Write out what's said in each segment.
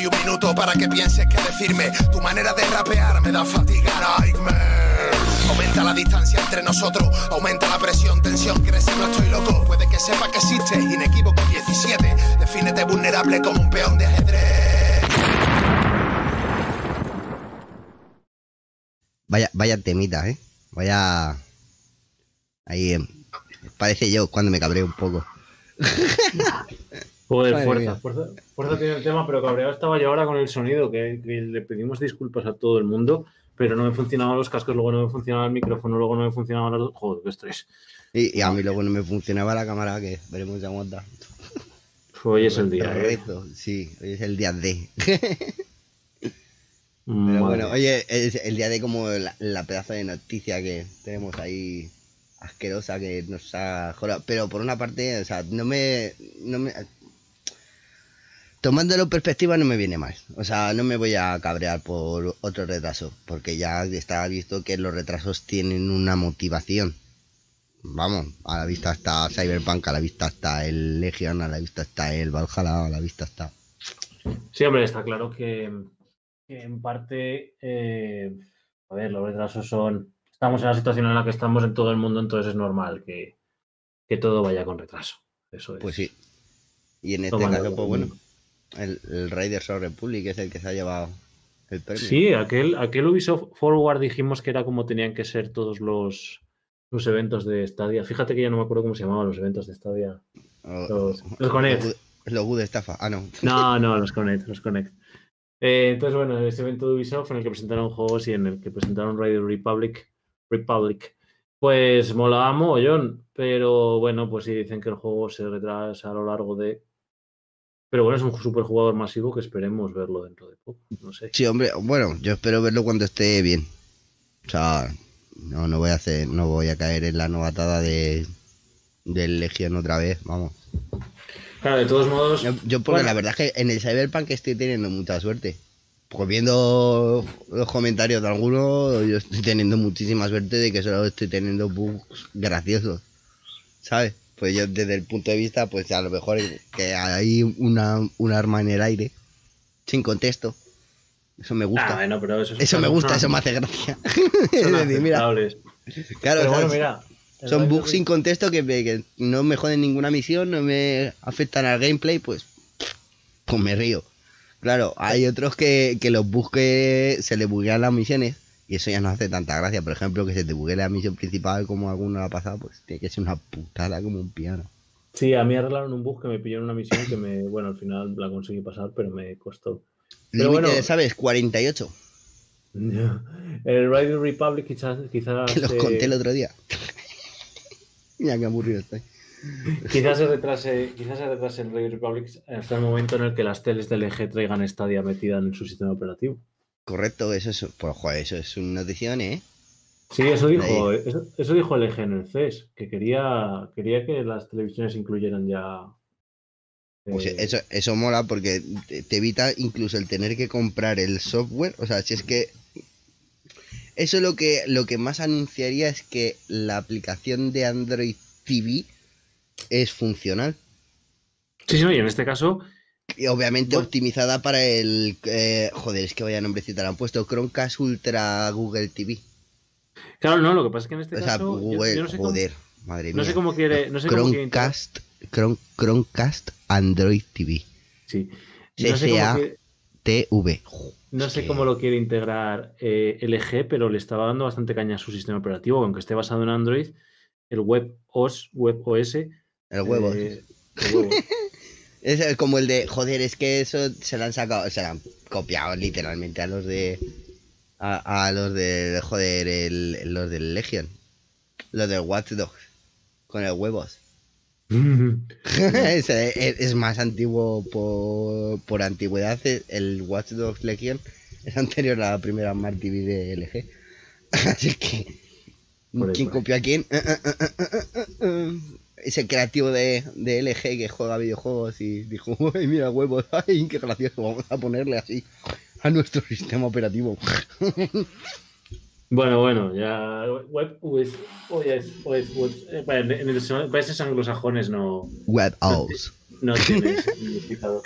doy un minuto para que pienses qué decirme. Tu manera de rapear me da fatiga, nightmare. Aumenta la distancia entre nosotros, aumenta la presión, tensión, crece, no estoy loco. Puede que sepa que existe, inequívoco 17. Defínete vulnerable como un peón de ajedrez. Vaya, vaya temita, ¿eh? Vaya... Ahí... eh, Parece yo cuando me cabreo un poco. Joder, Madre fuerza, mía. fuerza, fuerza tiene el tema, pero cabreado estaba yo ahora con el sonido, que, que le pedimos disculpas a todo el mundo, pero no me funcionaban los cascos, luego no me funcionaba el micrófono, luego no me funcionaban los... Joder, qué estrés. Y, y a mí luego no me funcionaba la cámara, que veremos si aguanta. Hoy es el día, ¿eh? Sí, hoy es el día D. Pero Madre bueno, oye, es el día de como la, la pedazo de noticia que tenemos ahí asquerosa que nos ha jodado. Pero por una parte, o sea, no me, no me. Tomándolo en perspectiva no me viene mal. O sea, no me voy a cabrear por otro retraso. Porque ya está visto que los retrasos tienen una motivación. Vamos, a la vista está Cyberpunk, a la vista está el Legion, a la vista está el Valhalla, a la vista está. Sí, hombre, está claro que, que en parte, eh, a ver, los retrasos son... Estamos en la situación en la que estamos en todo el mundo, entonces es normal que, que todo vaya con retraso. Eso es. Pues sí. Y en este caso, pues bueno, el, el Raiders of Republic es el que se ha llevado el premio. Sí, aquel, aquel Ubisoft Forward dijimos que era como tenían que ser todos los, los eventos de Stadia. Fíjate que ya no me acuerdo cómo se llamaban los eventos de Stadia. Los, los Connect. Los, los good estafa. Ah, no. No, no, los Connect, los Connect. Eh, entonces, bueno, ese evento de Ubisoft en el que presentaron juegos y en el que presentaron Rider Republic, Republic, pues molaba mogollón, pero bueno, pues sí dicen que el juego se retrasa a lo largo de... Pero bueno, es un super jugador masivo que esperemos verlo dentro de poco, no sé. Sí, hombre, bueno, yo espero verlo cuando esté bien. O sea, no, no voy a hacer, no voy a caer en la novatada de del Legion otra vez, vamos. Claro, de todos modos... Yo, yo porque Bueno. la verdad es que en el Cyberpunk estoy teniendo mucha suerte. Pues viendo los comentarios de algunos, yo estoy teniendo muchísima suerte de que solo estoy teniendo bugs graciosos. ¿Sabes? Pues yo desde el punto de vista, pues a lo mejor que hay una, un arma en el aire, sin contexto. Eso me Ah, gusta. bueno, pero eso, eso me gusta, eso me hace gracia. son decir, mira, claro, Pero bueno, mira. son bugs sin contexto que, me- que no me joden ninguna misión, no me afectan al gameplay, pues, pues me río. Claro, hay otros que, que los bugs que se le buguean las misiones y eso ya no hace tanta gracia. Por ejemplo, que se te buguee la misión principal como alguno ha pasado, pues tiene que ser una putada como un piano. Sí, a mí arreglaron un bug que me pilló en una misión que me, bueno, al final la conseguí pasar, pero me costó. Pero Límite, bueno. ¿sabes? 48, El Rider Republic quizás, quizás, que los conté el otro día. Mira qué aburrido estoy. quizás se retrase, quizás se retrase el Rider Republic hasta el momento en el que las teles del LG traigan Stadia metida en su sistema operativo. Correcto, eso es, pues, joder, eso es una notición, ¿eh? Sí, eso dijo, eso, eso dijo el LG en el CES, que quería, quería que las televisiones incluyeran ya. Pues eh, eso, eso mola porque te, te evita incluso el tener que comprar el software. O sea, si es que. Eso lo que, lo que más anunciaría es que la aplicación de Android TV es funcional. Sí, sí, no, y en este caso, Y obviamente Bueno. optimizada para el. eh, joder, es que vaya nombrecito le han puesto Chromecast Ultra Google TV. claro, no, lo que pasa es que en este O sea, caso, Google, yo no sé cómo- joder, madre no mía. sé cómo quiere, no sé cómo quiere Chromecast, Chrome- Chromecast Android TV. Sí. No sé cómo TV. No sé cómo lo quiere integrar eh, LG, pero le estaba dando bastante caña a su sistema operativo, aunque esté basado en Android, el Web OS, Web OS. El huevo. eh, el huevo. Es el- como el de, joder, es que eso se lo han sacado, se lo han copiado literalmente a los de. A, a los de, joder, el, los del Legion. Los del Watch Dogs. Con el huevos. es, es- es más antiguo por, por antigüedad. El Watch Dogs Legion es anterior a la primera Smart TV de LG. Así que. ¿Quién copió a quién? Ese creativo de, de LG que juega videojuegos y dijo: ¡Ay, mira, huevos! ¡Ay, qué gracioso! Vamos a ponerle así a nuestro sistema operativo. Bueno, bueno, ya. Web OS, eh, bueno, en los países anglosajones no, Web OS. no tienes significado.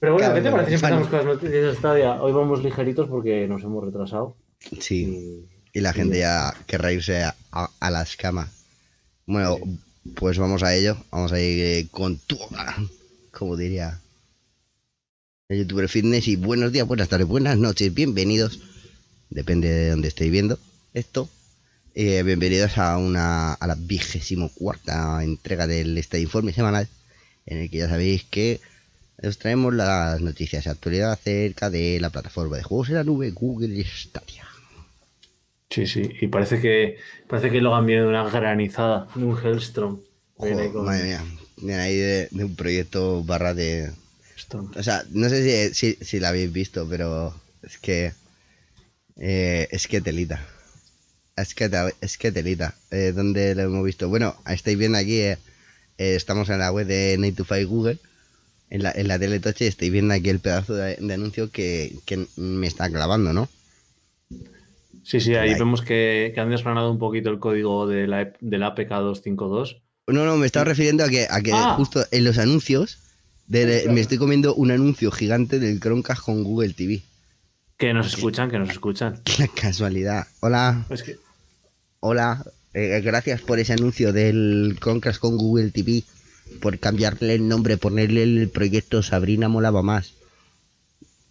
Pero bueno, ¿qué te parece si empezamos con las noticias de Stadia? Hoy vamos ligeritos porque nos hemos retrasado. Sí, Y- y la gente ya querrá irse a, a- a las camas. Bueno, pues vamos a ello. Vamos a ir eh, con toda, como diría el youtuber fitness. Y buenos días, buenas tardes, buenas noches, bienvenidos. Depende de dónde estéis viendo esto. Eh, bienvenidos a una a la vigésimo cuarta entrega del este informe semanal en el que ya sabéis que os traemos las noticias de actualidad acerca de la plataforma de juegos en la nube Google Stadia. Sí, sí. Y parece que parece que Logan viene de una granizada, de un Hellstrom. Viene Joder, con madre mía, viene ahí de, de un proyecto barra de... Storm. O sea, no sé si, si, si la habéis visto, pero es que... eh, es que telita. Es que, es que telita. Eh, ¿Dónde lo hemos visto? Bueno, estáis viendo aquí, eh, eh, estamos en la web de 9to5 Google, en la, en la teletoche, y estáis viendo aquí el pedazo de, de anuncio que, que me está clavando, ¿no? Sí, sí, ahí vemos que, que han desgranado un poquito el código de la, E del APK 252. No, no, me estaba refiriendo a que, a que Ah. justo en los anuncios, de- me estoy comiendo un anuncio gigante del Chromecast con Google TV. Que nos escuchan, que nos escuchan. Qué casualidad. Hola, Es que, hola. eh, gracias por ese anuncio del Chromecast con Google TV. Por cambiarle el nombre, ponerle el proyecto Sabrina molaba más.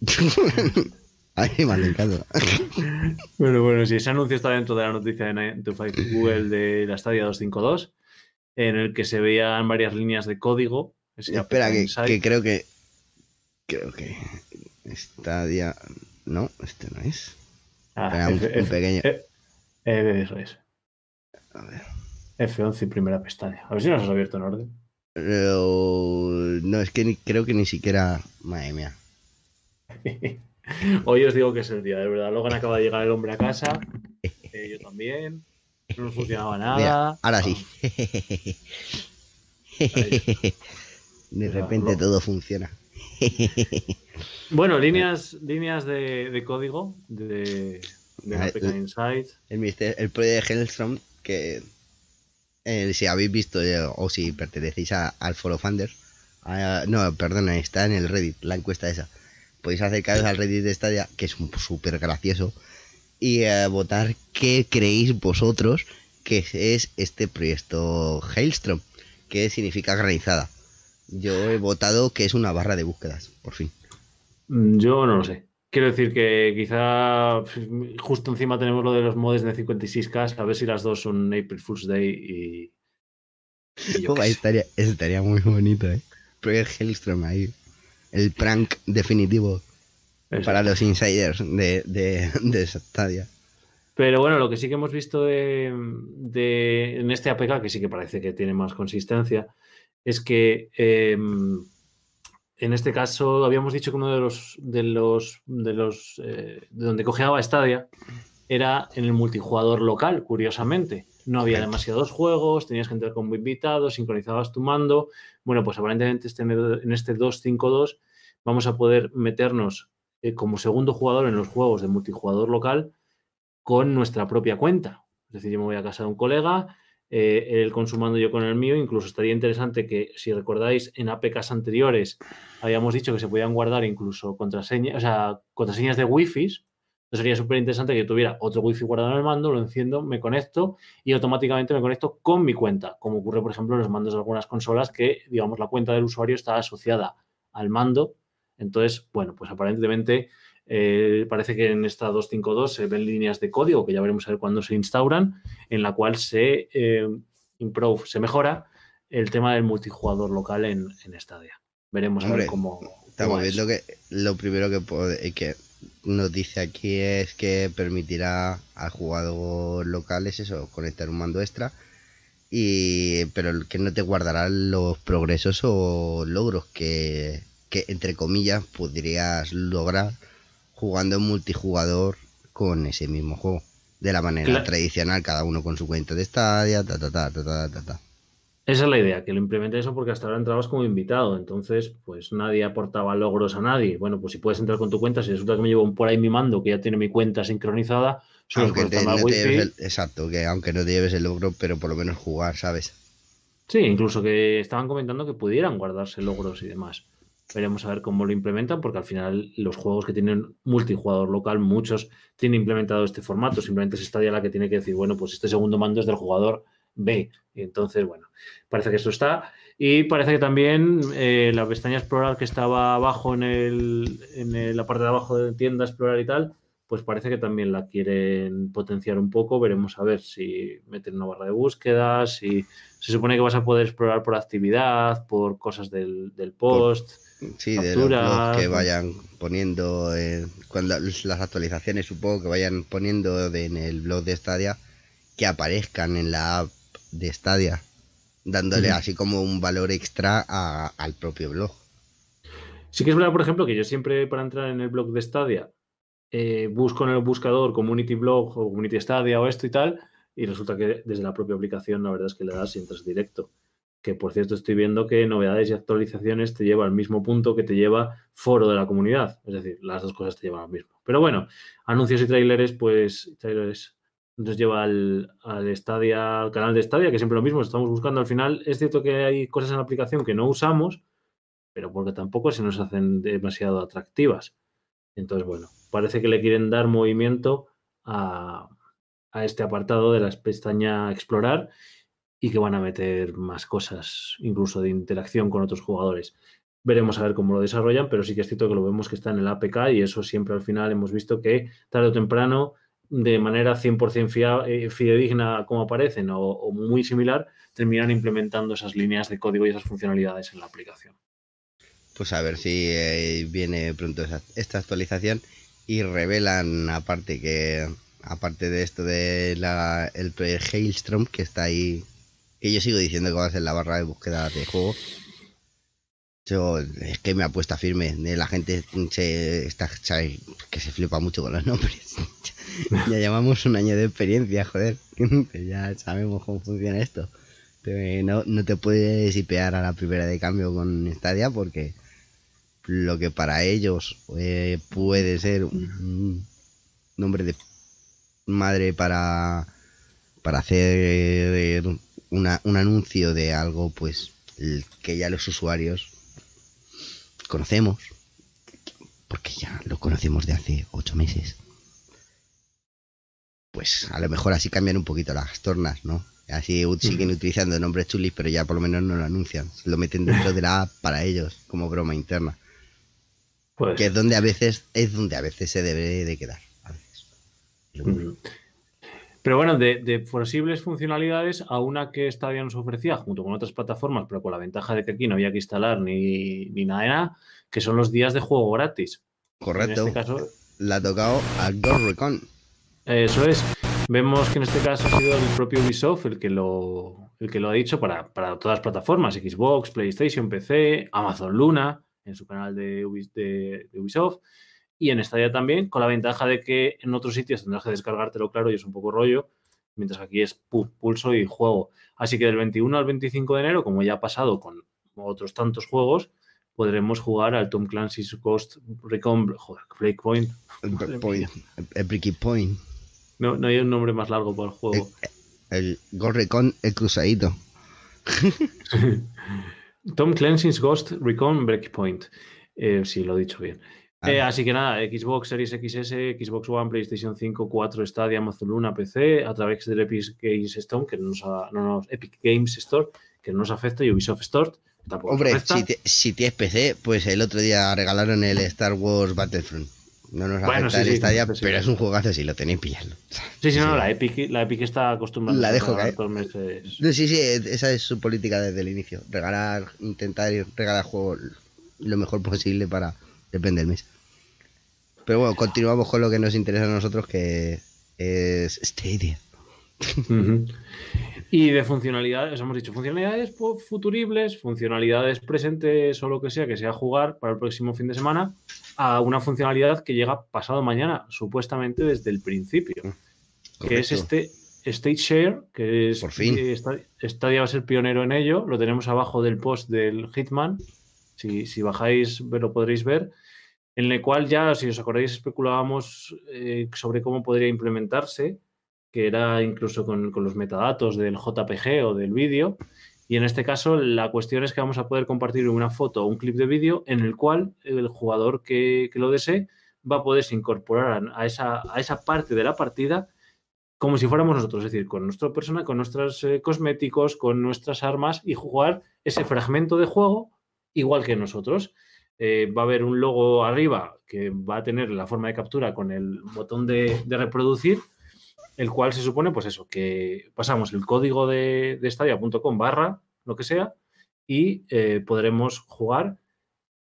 Ay, encantado. bueno, bueno, sí, ese anuncio está dentro de la noticia de 9to5 Google de la Stadia 252, en el que se veían varias líneas de código. Espera, que, creo que. Creo que. Stadia. No, este no es. Ah, Espera, un, F- un F- pequeño. eh, eh, eso es. A ver. F11 y primera pestaña. A ver si nos has abierto en orden. Pero, no, es que ni- creo que ni siquiera. Madre mía. Hoy os digo que es el día, de verdad. Logan acaba de llegar el hombre a casa. eh, yo también. No funcionaba nada. Mira, ahora sí. De repente todo funciona. Bueno, líneas, líneas de, de código de, de el- Insight. El, mister- el pro de Hellstrom, que eh, si habéis visto eh, o si pertenecéis a- al Follow Funders, no, perdona, está en el Reddit, la encuesta esa. Podéis acercaros al Reddit de Stadia, que es súper gracioso, y eh, votar qué creéis vosotros que es este proyecto Hailstrom, que significa granizada. Yo he votado que es una barra de búsquedas, por fin. Mm, Yo no lo sé. Quiero decir que quizá justo encima tenemos lo de los mods de 56K, a ver si las dos son April Fool's Day y. y yo Oh, estaría, muy bonito, ¿eh? Proyecto Hellstrom ahí. El prank definitivo Eso. para los insiders de, de, de Stadia. Pero bueno, lo que sí que hemos visto de, de- en este APK, que sí que parece que tiene más consistencia, es que eh, en este caso habíamos dicho que uno de los de los de los eh, de donde cojeaba Stadia era en el multijugador local, curiosamente. No había demasiados juegos, tenías que entrar como invitado, sincronizabas tu mando. Bueno, pues aparentemente este- en este 252 vamos a poder meternos eh, como segundo jugador en los juegos de multijugador local con nuestra propia cuenta. Es decir, yo me voy a casa de un colega, eh, él con su mando, yo con el mío. Incluso estaría interesante que, si recordáis, en APKs anteriores habíamos dicho que se podían guardar incluso contraseñas, o sea, contraseñas de wifi. Entonces sería súper interesante que yo tuviera otro wifi guardado en el mando, lo enciendo, me conecto y automáticamente me conecto con mi cuenta, como ocurre, por ejemplo, en los mandos de algunas consolas que, digamos, la cuenta del usuario está asociada al mando. Entonces, bueno, pues aparentemente eh, parece que en esta 252 se ven líneas de código que ya veremos a ver cuándo se instauran, en la cual se eh, improve, se mejora el tema del multijugador local en, en Stadia. Veremos a ver cómo. cómo Estamos viendo que lo primero que, pode- que nos dice aquí es que permitirá al jugador local es eso, conectar un mando extra. Y, pero que no te guardará los progresos o logros que, que entre comillas podrías lograr jugando en multijugador con ese mismo juego. De la manera tradicional, cada uno con su cuenta de Stadia, ta ta ta ta ta ta. ta. Esa es la idea, que lo implemente eso porque hasta ahora entrabas como invitado, entonces pues nadie aportaba logros a nadie. Bueno, pues si puedes entrar con tu cuenta, si resulta que me llevo por ahí mi mando que ya tiene mi cuenta sincronizada, Aunque te- no te wifi. lleves el- exacto, que aunque no te lleves el logro, pero por lo menos jugar, ¿sabes? Sí, incluso que estaban comentando que pudieran guardarse logros y demás. Veremos a ver cómo lo implementan, porque al final los juegos que tienen multijugador local, muchos tienen implementado este formato. Simplemente es Stadia la que tiene que decir, bueno, pues este segundo mando es del jugador B. Y entonces, bueno, parece que esto está. Y parece que también eh, la pestaña Explorar que estaba abajo en, el, en la parte de abajo de tienda Explorar y tal, pues parece que también la quieren potenciar un poco. Veremos a ver si meten una barra de búsqueda, si se supone que vas a poder explorar por actividad, por cosas del, post. sí, de los que vayan poniendo, eh, cuando las actualizaciones supongo que vayan poniendo en el blog de Stadia, que aparezcan en la app de Stadia, dándole así como un valor extra al propio blog. Sí que es verdad, por ejemplo, que yo siempre para entrar en el blog de Stadia eh, busco en el buscador Community Blog o Community Stadia o esto y tal, y resulta que desde la propia aplicación la verdad es que le das y entras directo. Que por cierto estoy viendo que novedades y actualizaciones te lleva al mismo punto que te lleva foro de la comunidad. Es decir, las dos cosas te llevan al mismo. Pero bueno, anuncios y trailers, pues trailers nos lleva al, al canal de Stadia, que siempre lo mismo, estamos buscando al final. Es cierto que hay cosas en la aplicación que no usamos, pero porque tampoco se nos hacen demasiado atractivas. Entonces, bueno, parece que le quieren dar movimiento a, a este apartado de la pestaña Explorar y que van a meter más cosas, incluso de interacción con otros jugadores. Veremos a ver cómo lo desarrollan, pero sí que es cierto que lo vemos que está en el APK y eso siempre al final hemos visto que tarde o temprano, de manera 100% eh, fidedigna como aparecen o, muy similar, terminan implementando esas líneas de código y esas funcionalidades en la aplicación. Pues a ver si eh, viene pronto esta actualización y revelan aparte que aparte de esto de la, el Hailstrom que está ahí, que yo sigo diciendo que va a ser la barra de búsqueda de juego. Es que me apuesta firme. La gente se, está, que se flipa mucho con los nombres. ya llevamos un año de experiencia, joder. ya sabemos cómo funciona esto. no, no te puedes hipear a la primera de cambio con Stadia porque lo que para ellos eh, puede ser un nombre de madre para, para hacer una, un anuncio de algo pues que ya los usuarios conocemos, porque ya lo conocemos de hace ocho meses. Pues a lo mejor así cambian un poquito las tornas, ¿no? Así siguen utilizando nombres chulis, pero ya por lo menos no lo anuncian. Lo meten dentro de la app para ellos, como broma interna. Pues que es donde a veces, es donde a veces se debe de quedar. Pero bueno, de, posibles funcionalidades a una que Stadia nos ofrecía junto con otras plataformas, pero con la ventaja de que aquí no había que instalar ni, nada de nada, que son los días de juego gratis. Correcto. En este caso, la ha tocado a Eso es. Vemos que en este caso ha sido el propio Ubisoft el que lo, el que lo ha dicho para, todas las plataformas, Xbox, PlayStation, PC, Amazon Luna, en su canal de Ubisoft y en Stadia también, con la ventaja de que en otros sitios tendrás que descargártelo, claro, y es un poco rollo, mientras que aquí es pulso y juego. Así que del 21 al 25 de enero, como ya ha pasado con otros tantos juegos, podremos jugar al Tom Clancy's Ghost Recon, joder, Breakpoint. Breaking Point. No, no hay un nombre más largo para el juego. El, Ghost Recon, el cruzadito. Tom Clancy's Ghost Recon Breakpoint. Eh, sí, lo he dicho bien. Eh, así que nada, Xbox Series XS, Xbox One, PlayStation 5, 4, Stadia, Amazon Luna, PC, a través del Epic Games Store, que no nos, Epic Games Store, que no nos afecta, y Ubisoft Store. Hombre, si, tienes PC, pues el otro día regalaron el Star Wars Battlefront. No nos afecta el Stadia, pero es un juegazo si lo tenéis pillarlo. Sí, sí, no, la Epic, la Epic está acostumbrada la dejo a meses. Sí, sí, esa es su política desde el inicio. Regalar, intentar regalar juegos lo mejor posible para depende del mes. Pero bueno, continuamos con lo que nos interesa a nosotros, que es Stadia. Y de funcionalidades, hemos dicho funcionalidades futuribles, funcionalidades presentes o lo que sea, que sea jugar para el próximo fin de semana, a una funcionalidad que llega pasado mañana, supuestamente desde el principio, que es este State Share, que es Por fin. Stadia va a ser pionero en ello, lo tenemos abajo del post del Hitman, si, si bajáis lo podréis ver, en el cual ya, si os acordáis, especulábamos eh, sobre cómo podría implementarse, que era incluso con, los metadatos del JPG o del vídeo, Y en este caso, la cuestión es que vamos a poder compartir una foto o un clip de vídeo en el cual el jugador que, lo desee va a poderse incorporar a esa, parte de la partida como si fuéramos nosotros, es decir, con nuestra persona, con nuestros eh, cosméticos, con nuestras armas y jugar ese fragmento de juego igual que nosotros. Eh, va a haber un logo arriba que va a tener la forma de captura con el botón de, reproducir, el cual se supone, pues eso, que pasamos el código de, de stadia.com barra, lo que sea, y eh, podremos jugar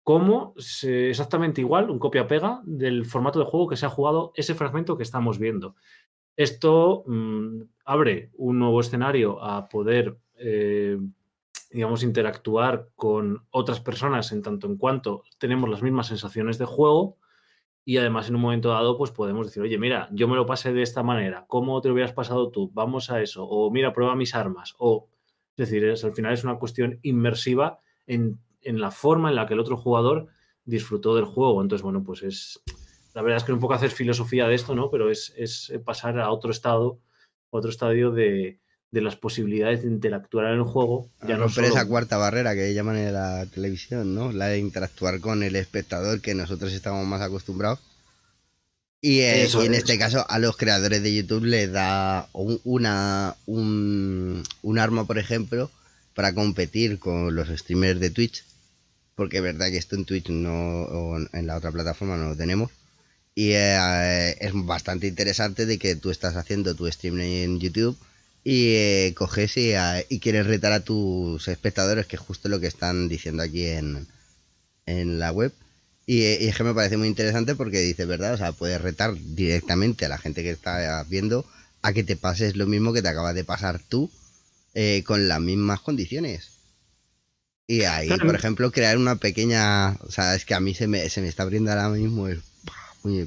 como exactamente igual, un copia-pega del formato de juego que se ha jugado ese fragmento que estamos viendo. Esto mm, abre un nuevo escenario a poder eh, digamos, interactuar con otras personas en tanto en cuanto tenemos las mismas sensaciones de juego y además en un momento dado pues podemos decir, oye, mira, yo me lo pasé de esta manera, ¿cómo te lo hubieras pasado tú? Vamos a eso, o mira, prueba mis armas, o es decir, es, al final es una cuestión inmersiva en, en, la forma en la que el otro jugador disfrutó del juego. Entonces, bueno, pues es, la verdad es que un poco hacer filosofía de esto, ¿no? Pero es, es pasar a otro estado, otro estadio de, de las posibilidades de interactuar en el juego. Ya no solo... esa cuarta barrera que llaman en la televisión, ¿no? La de interactuar con el espectador que nosotros estamos más acostumbrados. Y, eh, en este caso a los creadores de YouTube les da una, un, arma, por ejemplo, para competir con los streamers de Twitch. Porque es verdad que esto en Twitch no, o en la otra plataforma no lo tenemos. Y eh, es bastante interesante de que tú estás haciendo tu stream en YouTube y eh, coges y, y, quieres retar a tus espectadores, que es justo lo que están diciendo aquí en, en la web. Y, es que me parece muy interesante porque dice, ¿verdad? O sea, puedes retar directamente a la gente que está viendo a que te pases lo mismo que te acaba de pasar tú eh, con las mismas condiciones. Y ahí, por ejemplo, crear una pequeña. O sea, es que a mí se me, se me está abriendo ahora mismo el.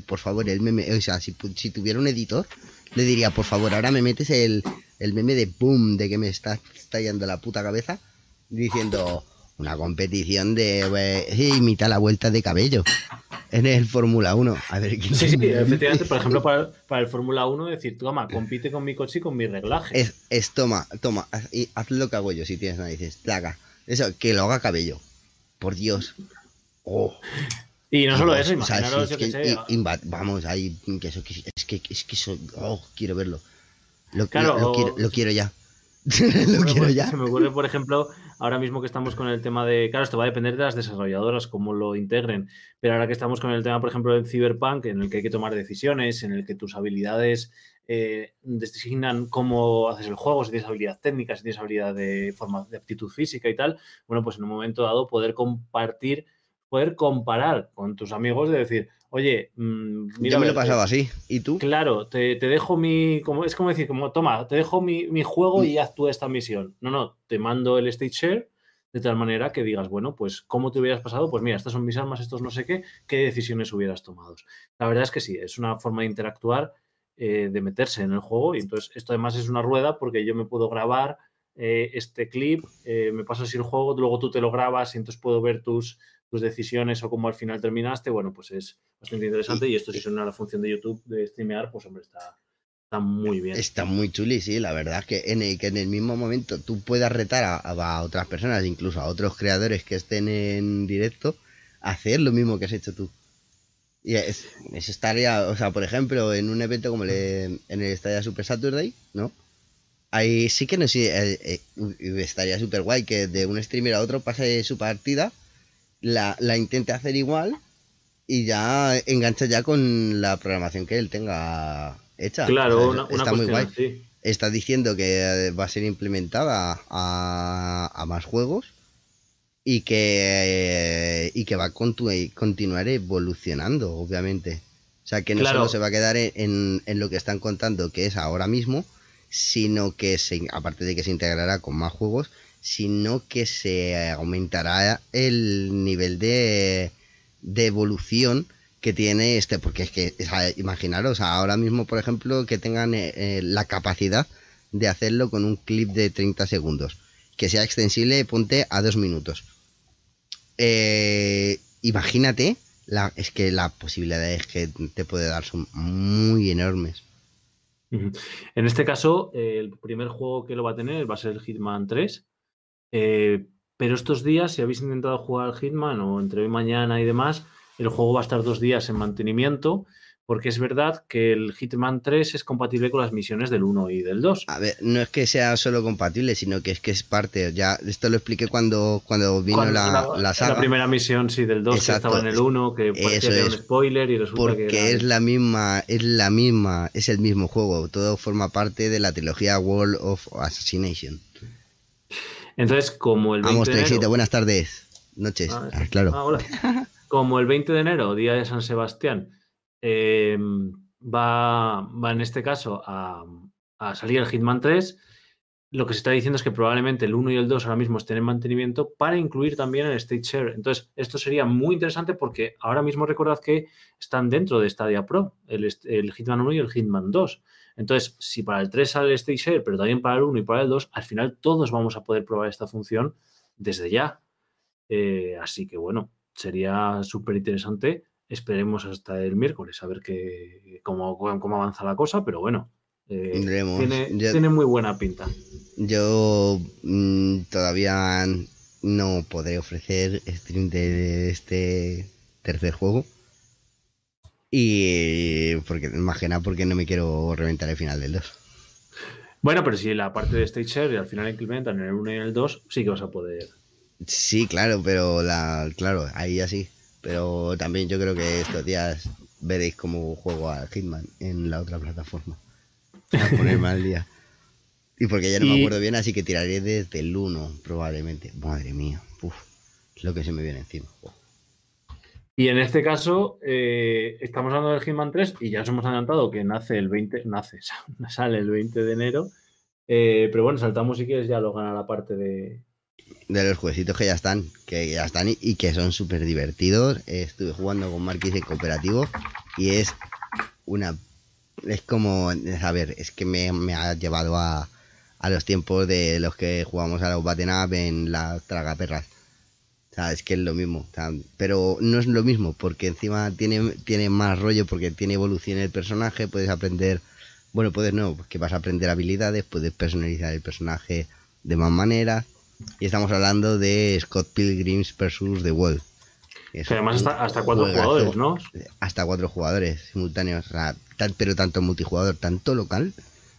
Por favor, el meme. O sea, si, si tuviera un editor, le diría, por favor, ahora me metes el, el meme de boom, de que me está estallando la puta cabeza, diciendo una competición de eh, imita la vuelta de cabello en el Fórmula 1. A ver quién Sí, sí, efectivamente, por ejemplo, para, el Fórmula 1, decir, toma, compite con mi coche y con mi reglaje. Es, es toma, toma, haz, y haz lo que hago yo si tienes narices, plaga. Eso, que lo haga cabello. Por Dios. Oh. Y no solo eso, imaginaros yo que, sé. vamos, ahí, que eso, es que, es que eso, oh, quiero verlo. Lo, claro, lo, quiero, lo quiero, ya. lo quiero pues, ya. Se me ocurre, por ejemplo, ahora mismo que estamos con el tema de. Claro, esto va a depender de las desarrolladoras, cómo lo integren. Pero ahora que estamos con el tema, por ejemplo, del Cyberpunk, en el que hay que tomar decisiones, en el que tus habilidades eh, designan cómo haces el juego, si tienes habilidad técnica, si tienes habilidad de, forma, de aptitud física y tal. Bueno, pues en un momento dado poder compartir, poder comparar con tus amigos, de decir, oye, mira. Mm, Yo me lo he pasado así. ¿Y tú? Claro, te, dejo mi. Como, es como decir, como, toma, te dejo mi, juego y haz tú esta misión. No, no, te mando el state share de tal manera que digas, bueno, pues, ¿cómo te hubieras pasado? Pues mira, estas son mis armas, estos no sé qué, ¿qué decisiones hubieras tomado? La verdad es que sí, es una forma de interactuar, eh, de meterse en el juego. Y entonces, esto además es una rueda porque yo me puedo grabar eh, este clip, eh, me paso así el juego, luego tú te lo grabas y entonces puedo ver tus tus decisiones o cómo al final terminaste, bueno, pues es bastante interesante y esto si suena a la función de YouTube de streamear, pues hombre, está, está muy bien. Está muy chuli, sí, la verdad que en el, que en el mismo momento tú puedas retar a, otras personas, incluso a otros creadores que estén en directo, a hacer lo mismo que has hecho tú. Y es, eso estaría, o sea, por ejemplo, en un evento como en el Estadio Super Saturday, ¿no? Ahí sí que no sé, eh, eh, estaría súper guay que de un streamer a otro pase su partida la, la intente hacer igual y ya engancha ya con la programación que él tenga hecha. Claro, está muy guay. Está diciendo que va a ser implementada a, más juegos y que, y que va a continuar evolucionando, obviamente. O sea, que no solo se va a quedar en, en, lo que están contando, que es ahora mismo, sino que, se, aparte de que se integrará con más juegos, sino que se aumentará el nivel de, evolución que tiene este, porque es que, imaginaros, ahora mismo, por ejemplo, que tengan eh, eh, la capacidad de hacerlo con un clip de 30 segundos, que sea extensible, ponte a dos minutos. Eh, imagínate, es que las posibilidades que te puede dar son muy enormes. En este caso, el primer juego que lo va a tener va a ser Hitman 3 Eh, pero estos días, si habéis intentado jugar al Hitman o entre hoy y mañana y demás, el juego va a estar dos días en mantenimiento porque es verdad que el Hitman 3 es compatible con las misiones del 1 y del 2. A ver, no es que sea solo compatible, sino que es que es parte. Ya esto lo expliqué cuando, cuando vino la, la, saga. La primera misión, sí, del 2, que estaba en el 1, que parecía que era un spoiler y resulta porque que. es la misma, es la misma, es el mismo juego. Todo forma parte de la trilogía World of Assassination. Entonces, como el 20 Vamos, de enero... buenas tardes, noches. Ah, Ah, claro. Ah, hola. Como el 20 de enero, día de San Sebastián, eh, va, va en este caso a, a salir el Hitman 3, lo que se está diciendo es que probablemente el 1 y el 2 ahora mismo estén en mantenimiento para incluir también el State Share. Entonces, esto sería muy interesante porque ahora mismo recordad que están dentro de Stadia Pro, el, el Hitman 1 y el Hitman 2. Entonces, si para el 3 sale el State Share, pero también para el 1 y para el 2, al final todos vamos a poder probar esta función desde ya. Eh, así que bueno, sería súper interesante. Esperemos hasta el miércoles a ver qué, cómo, cómo avanza la cosa, pero bueno, eh, tiene muy buena pinta. Yo mm, todavía no podré ofrecer stream de este tercer juego. Y porque nada porque no me quiero reventar el final del 2. Bueno, pero si la parte de Stage Share y al final implementan en el 1 y en el 2, sí que vas a poder. Sí, claro, pero la claro, ahí ya sí. Pero también yo creo que estos días veréis cómo juego a Hitman en la otra plataforma. Para ponerme al día. Y porque ya no me acuerdo bien, así que tiraré desde el 1, probablemente. Madre mía, uf, es lo que se me viene encima. Y en este caso, eh, estamos hablando del Hitman 3 y ya os hemos adelantado que nace el 20, nace, sale el 20 de enero. Eh, pero bueno, saltamos si quieres ya lo gana la parte de. De los jueguecitos que ya están, que ya están y, que son súper divertidos. Estuve jugando con Marquis en cooperativo y es una. Es como. A ver, es que me, me ha llevado a, a los tiempos de los que jugamos a los Batten Up en las tragaperras. Sea, es que es lo mismo. o sea, pero no es lo mismo, porque encima tiene, tiene más rollo, porque tiene evolución el personaje, puedes aprender. Bueno, puedes no, porque vas a aprender habilidades, puedes personalizar el personaje de más maneras. Y estamos hablando de Scott Pilgrims versus The Wall. Es Que además hasta, hasta cuatro juegazo. jugadores, ¿no? Hasta cuatro jugadores simultáneos. o sea, tan- pero tanto multijugador, tanto local.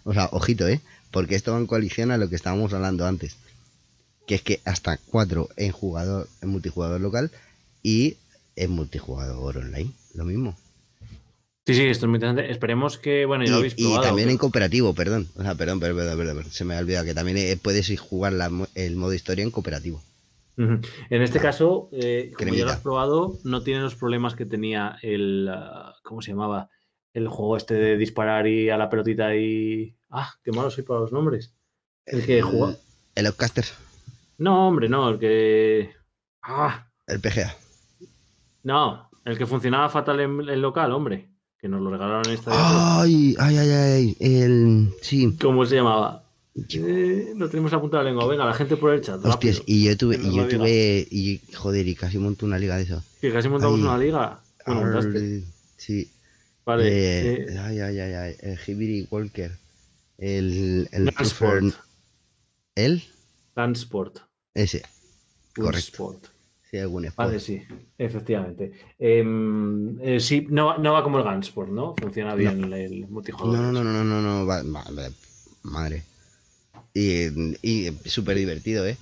O sea, ojito, ¿eh? Porque esto va en coalición a lo que estábamos hablando antes. Que es que hasta cuatro en jugador, en multijugador local y en multijugador online. Lo mismo. Sí, sí, esto es muy interesante. Esperemos que, bueno, ya lo habéis Y, y probado. también en cooperativo, perdón. O sea, perdón, perdón, perdón. Se me ha olvidado que también eh, puedes jugar la el modo historia en cooperativo. En este Ah, caso, eh, como ya lo has probado, no tiene los problemas que tenía el. ah, ¿Cómo se llamaba? El juego este de disparar y a la pelotita y. Ah, qué malo soy para los nombres. El que jugó. El Outcaster, No, hombre, no, el que. Ah, el PGA. no, el que funcionaba fatal en el local, hombre. Que nos lo regalaron esta. Ay, ay, ay, ay. El. Sí. ¿Cómo se llamaba? Eh, lo tenemos apuntado la lengua. Venga, la gente por el chat. Hostias, rápido. y yo tuve, y yo tuve, y joder, y casi monto una liga de eso. Que casi montamos Ay. una liga. Bueno, montaste. Arr, sí. Vale. Eh, eh, ay, ay, ay, ay. El Hibiri Walker. El. El Transport. ¿El? Transport. Ese. Correcto. Sport. Sí, algún sport. Vale, sí, efectivamente. Em, eh, sí, no, va- no va como el Gunsport, ¿no? Funciona bien el multijugador. No, no, no, no, no, no, va- va- madre. Y, y súper divertido, ¿eh?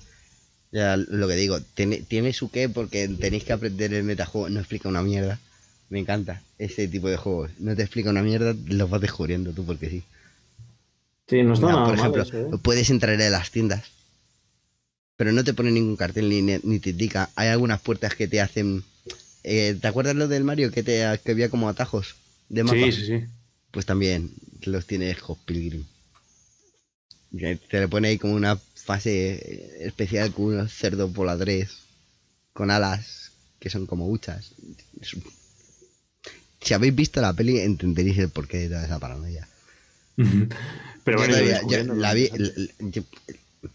Ya lo que digo, tiene, tiene su qué porque tenéis que aprender el metajuego, no explica una mierda. Me encanta ese tipo de juegos. No te explica una mierda, los vas descubriendo tú porque sí. Sí, no está Mira, nada por mal ejemplo, eso, ¿eh? puedes entrar en las tiendas, pero no te pone ningún cartel ni, ni te indica. Hay algunas puertas que te hacen. eh, ¿Te acuerdas lo del Mario que te que había como atajos de mapa? Sí, sí, sí. Pues también los tiene Scott Pilgrim. Te le pone ahí como una fase eh, especial con unos cerdos voladores con alas que son como huchas. Si habéis visto la peli entenderéis el porqué de toda esa paranoia. Pero Yo bueno, todavía- yo la vi, yo-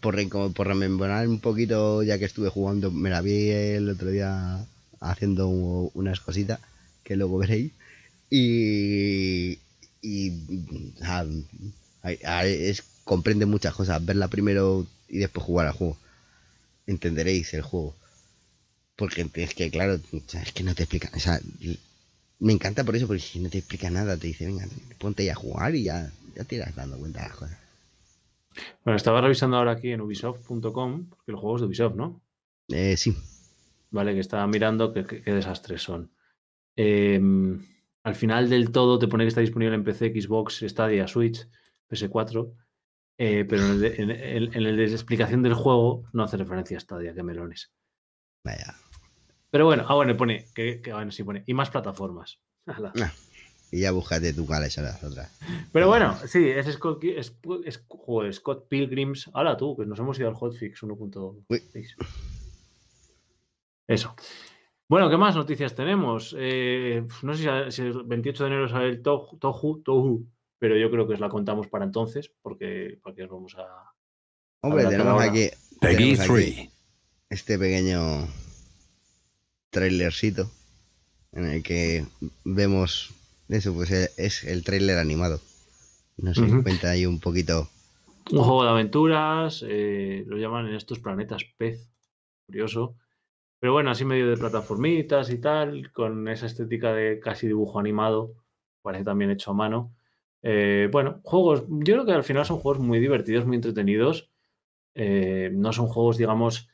por, por rememorar un poquito, ya que estuve jugando, me la vi el otro día haciendo unas cositas que luego veréis. Y, y comprende muchas cosas, verla primero y después jugar al juego. entenderéis el juego. Porque es que, claro, es que no te explica. O sea, me encanta por eso, porque si no te explica nada, te dice, venga, ponte ya a jugar y ya, ya te irás dando cuenta de las cosas. Bueno, estaba revisando ahora aquí en ubisoft.com, porque el juego es de Ubisoft, ¿no? Eh, sí. Vale, que estaba mirando qué, desastres son. Em, al final del todo te pone que está disponible en PC, Xbox, Stadia, Switch, PS4, eh, pero en el, de, explicación del juego no hace referencia a Stadia, que melones. Vaya. Pero bueno, ah, bueno, pone, que, bueno, sí pone, y más plataformas. y ya búscate tu cuáles son las otras. Pero bueno, sí, es Scott, es, Scott Pilgrims. Ahora tú, que nos hemos ido al hotfix 1.6. Eso. Bueno, ¿qué más noticias tenemos? Eh, no sé si, el 28 de enero sale el Tohu, Tohu, pero yo creo que os la contamos para entonces, porque, porque os vamos a. Hombre, tenemos aquí, este pequeño trailercito en el que vemos eso, pues eh, es el trailer animado. No sé, cuenta ahí un poquito. Un juego de aventuras, eh, lo llaman en estos planetas pez, curioso. Pero bueno, así medio de plataformitas y tal, con esa estética de casi dibujo animado, parece también hecho a mano. Eh, bueno, juegos, yo creo que al final son juegos muy divertidos, muy entretenidos. no son juegos, digamos,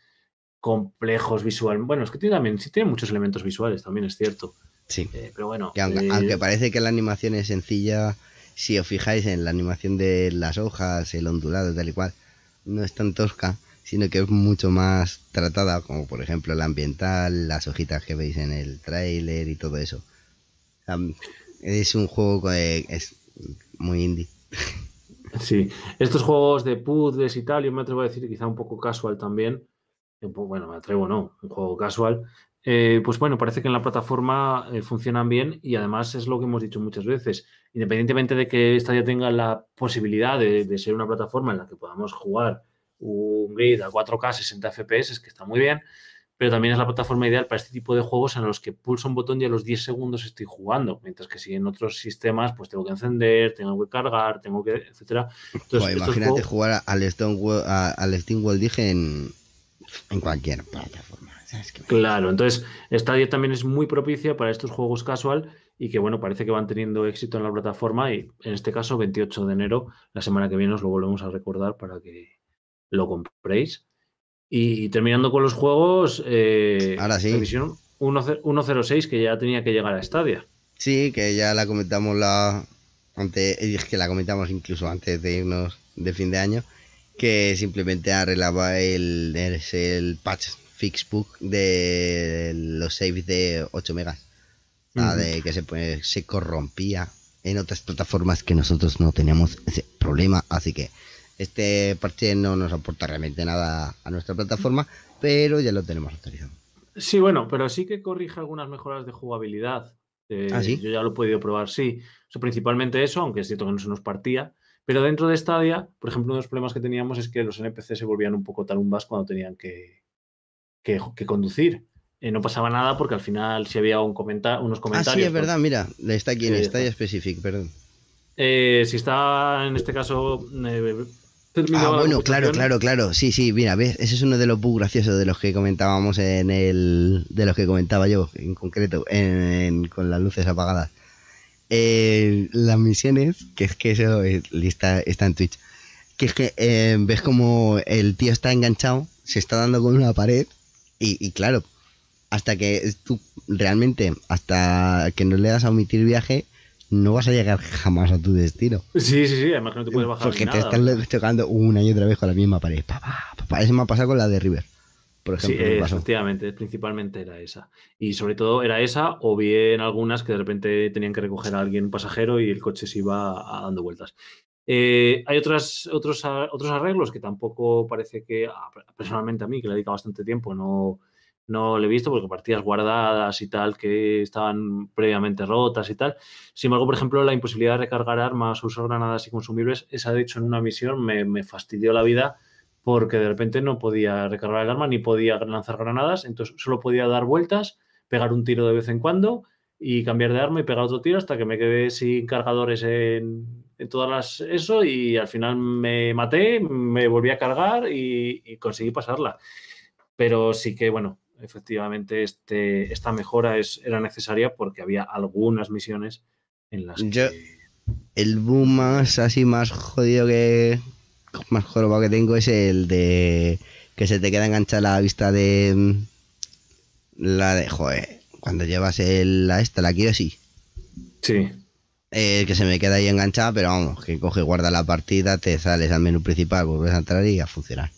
complejos visualmente. Bueno, es que tiene también, sí tiene muchos elementos visuales, también es cierto. Sí. Eh, pero bueno. aunque, eh, parece que la animación es sencilla, si os fijáis en la animación de las hojas, el ondulado, tal y cual, no es tan tosca, sino que es mucho más tratada, como por ejemplo la ambiental, las hojitas que veis en el tráiler y todo eso. es un juego que es muy indie. Sí, estos juegos de puzzles y tal, yo me atrevo a decir quizá un poco casual también, bueno, me atrevo, no, un juego casual, eh, pues bueno, parece que en la plataforma eh, funcionan bien y además es lo que hemos dicho muchas veces, independientemente de que esta ya tenga la posibilidad de, ser una plataforma en la que podamos jugar un grid a 4K 60 FPS, es que está muy bien, pero también es la plataforma ideal para este tipo de juegos en los que pulso un botón y a los 10 segundos estoy jugando, mientras que si en otros sistemas pues tengo que encender, tengo que cargar, tengo que, etcétera. imagínate jugar al Steam al Steam World dije en, en cualquier plataforma. Claro, entonces Stadia también es muy propicia para estos juegos casual y que bueno, parece que van teniendo éxito en la plataforma y en este caso 28 de enero, la semana que viene os lo volvemos a recordar para que lo compréis. Y terminando con los juegos, eh, ahora sí. 106 que ya tenía que llegar a Stadia. Sí, que ya la comentamos la antes, es que la comentamos incluso antes de irnos de fin de año que simplemente arreglaba el, el, patch fixbook de los saves de 8 megas. de que se, pues, se corrompía en otras plataformas que nosotros no teníamos ese problema. Así que este parche no nos aporta realmente nada a nuestra plataforma, pero ya lo tenemos actualizado. Sí, bueno, pero sí que corrige algunas mejoras de jugabilidad. Eh, ¿Ah, Yo ya lo he podido probar, sí. principalmente eso, aunque es cierto que no se nos partía. Pero dentro de Stadia, por ejemplo, uno de los problemas que teníamos es que los NPC se volvían un poco tarumbas cuando tenían que, que, conducir. Eh, no pasaba nada porque al final si había un unos comentarios. Ah, sí, es verdad, mira, está aquí en Stadia Specific, perdón. Eh, si está en este caso eh, Ah, bueno, claro, claro, claro. Sí, sí, mira, ves, ese es uno de los bugs graciosos de los que comentábamos en el. de los que comentaba yo, en concreto, con las luces apagadas eh, las misiones, que es que eso está, está en Twitch, que es que ves como el tío está enganchado, se está dando con una pared y, claro, hasta que tú realmente, hasta que no le das a omitir viaje, no vas a llegar jamás a tu destino. Sí, sí, sí, además que no te puedes bajar. Porque te están tocando una y otra vez con la misma pared. Papá, papá, eso me ha pasado con la de River sí, efectivamente, principalmente era esa. Y sobre todo era esa, o bien algunas que de repente tenían que recoger a alguien pasajero y el coche se iba dando vueltas. Eh, hay otras, otros, otros arreglos que tampoco parece que, personalmente a mí, que le dedica bastante tiempo, no, no le he visto porque partidas guardadas y tal que estaban previamente rotas y tal. Sin embargo, por ejemplo, la imposibilidad de recargar armas usar granadas y consumibles, esa de hecho en una misión me, me fastidió la vida porque de repente no podía recargar el arma ni podía lanzar granadas, entonces solo podía dar vueltas, pegar un tiro de vez en cuando y cambiar de arma y pegar otro tiro hasta que me quedé sin cargadores en, todas las eso y al final me maté, me volví a cargar y, conseguí pasarla. Pero sí que, bueno, efectivamente este, esta mejora es, era necesaria porque había algunas misiones en las Yo- que... El boom más así más jodido que. Más jorobado que tengo es el de. Que se te queda enganchada la vista de. La de. Joder. Cuando llevas el, la esta, la quiero sí. Sí, Eh, que se me queda ahí enganchada, pero vamos, que coge y guarda la partida, te sales al menú principal, vuelves a entrar y a funcionar.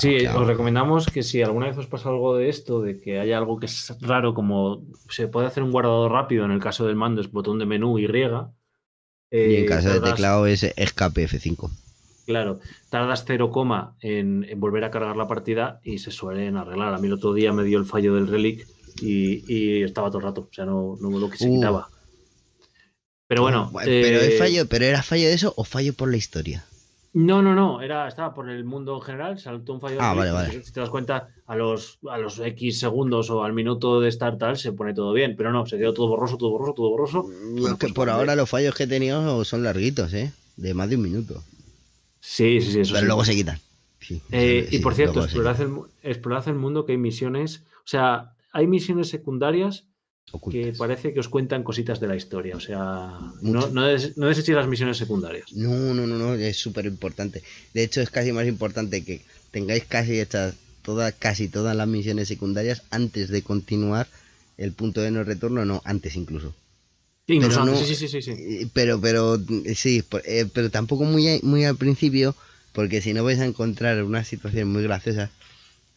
Sí, os recomendamos que si alguna vez os pasa algo de esto, de que haya algo que es raro, como se puede hacer un guardado rápido, en el caso del mando es botón de menú Y. eh, y en caso de teclado es escape F5. Claro, tardas 0, coma en, en volver a cargar la partida y se suelen arreglar. A mí el otro día me dio el fallo del relic y, y estaba todo el rato, o sea, no, no lo que se Uh. quitaba. Pero bueno, pero eh, fallo, pero era fallo de eso o fallo por la historia. No, no, no, era, estaba por el mundo en general, saltó un fallo. Ah, vale, vale. Si te das cuenta, a los, a los X segundos o al minuto de estar tal, se pone todo bien, pero no, se quedó todo borroso, todo borroso, todo borroso. Bueno, que pues por ahora los fallos que he tenido son larguitos, ¿eh? De más de un minuto. Sí, sí, sí, eso pero sí. luego se quitan. Sí, Eh, sí, y por cierto, explorad el, explorad el mundo que hay misiones, o sea, hay misiones secundarias que parece que os cuentan cositas de la historia, o sea, no, Mucho. no, des- no desechéis las misiones secundarias. No, no, no, no, es súper importante. De hecho, es casi más importante que tengáis casi hechas todas, casi todas las misiones secundarias antes de continuar el punto de no retorno, no, antes incluso. Incluso Pero antes, no- sí, sí, sí, sí, sí. Eh, Pero, pero, sí, eh, pero tampoco muy, muy al principio, porque si no vais a encontrar una situación muy graciosa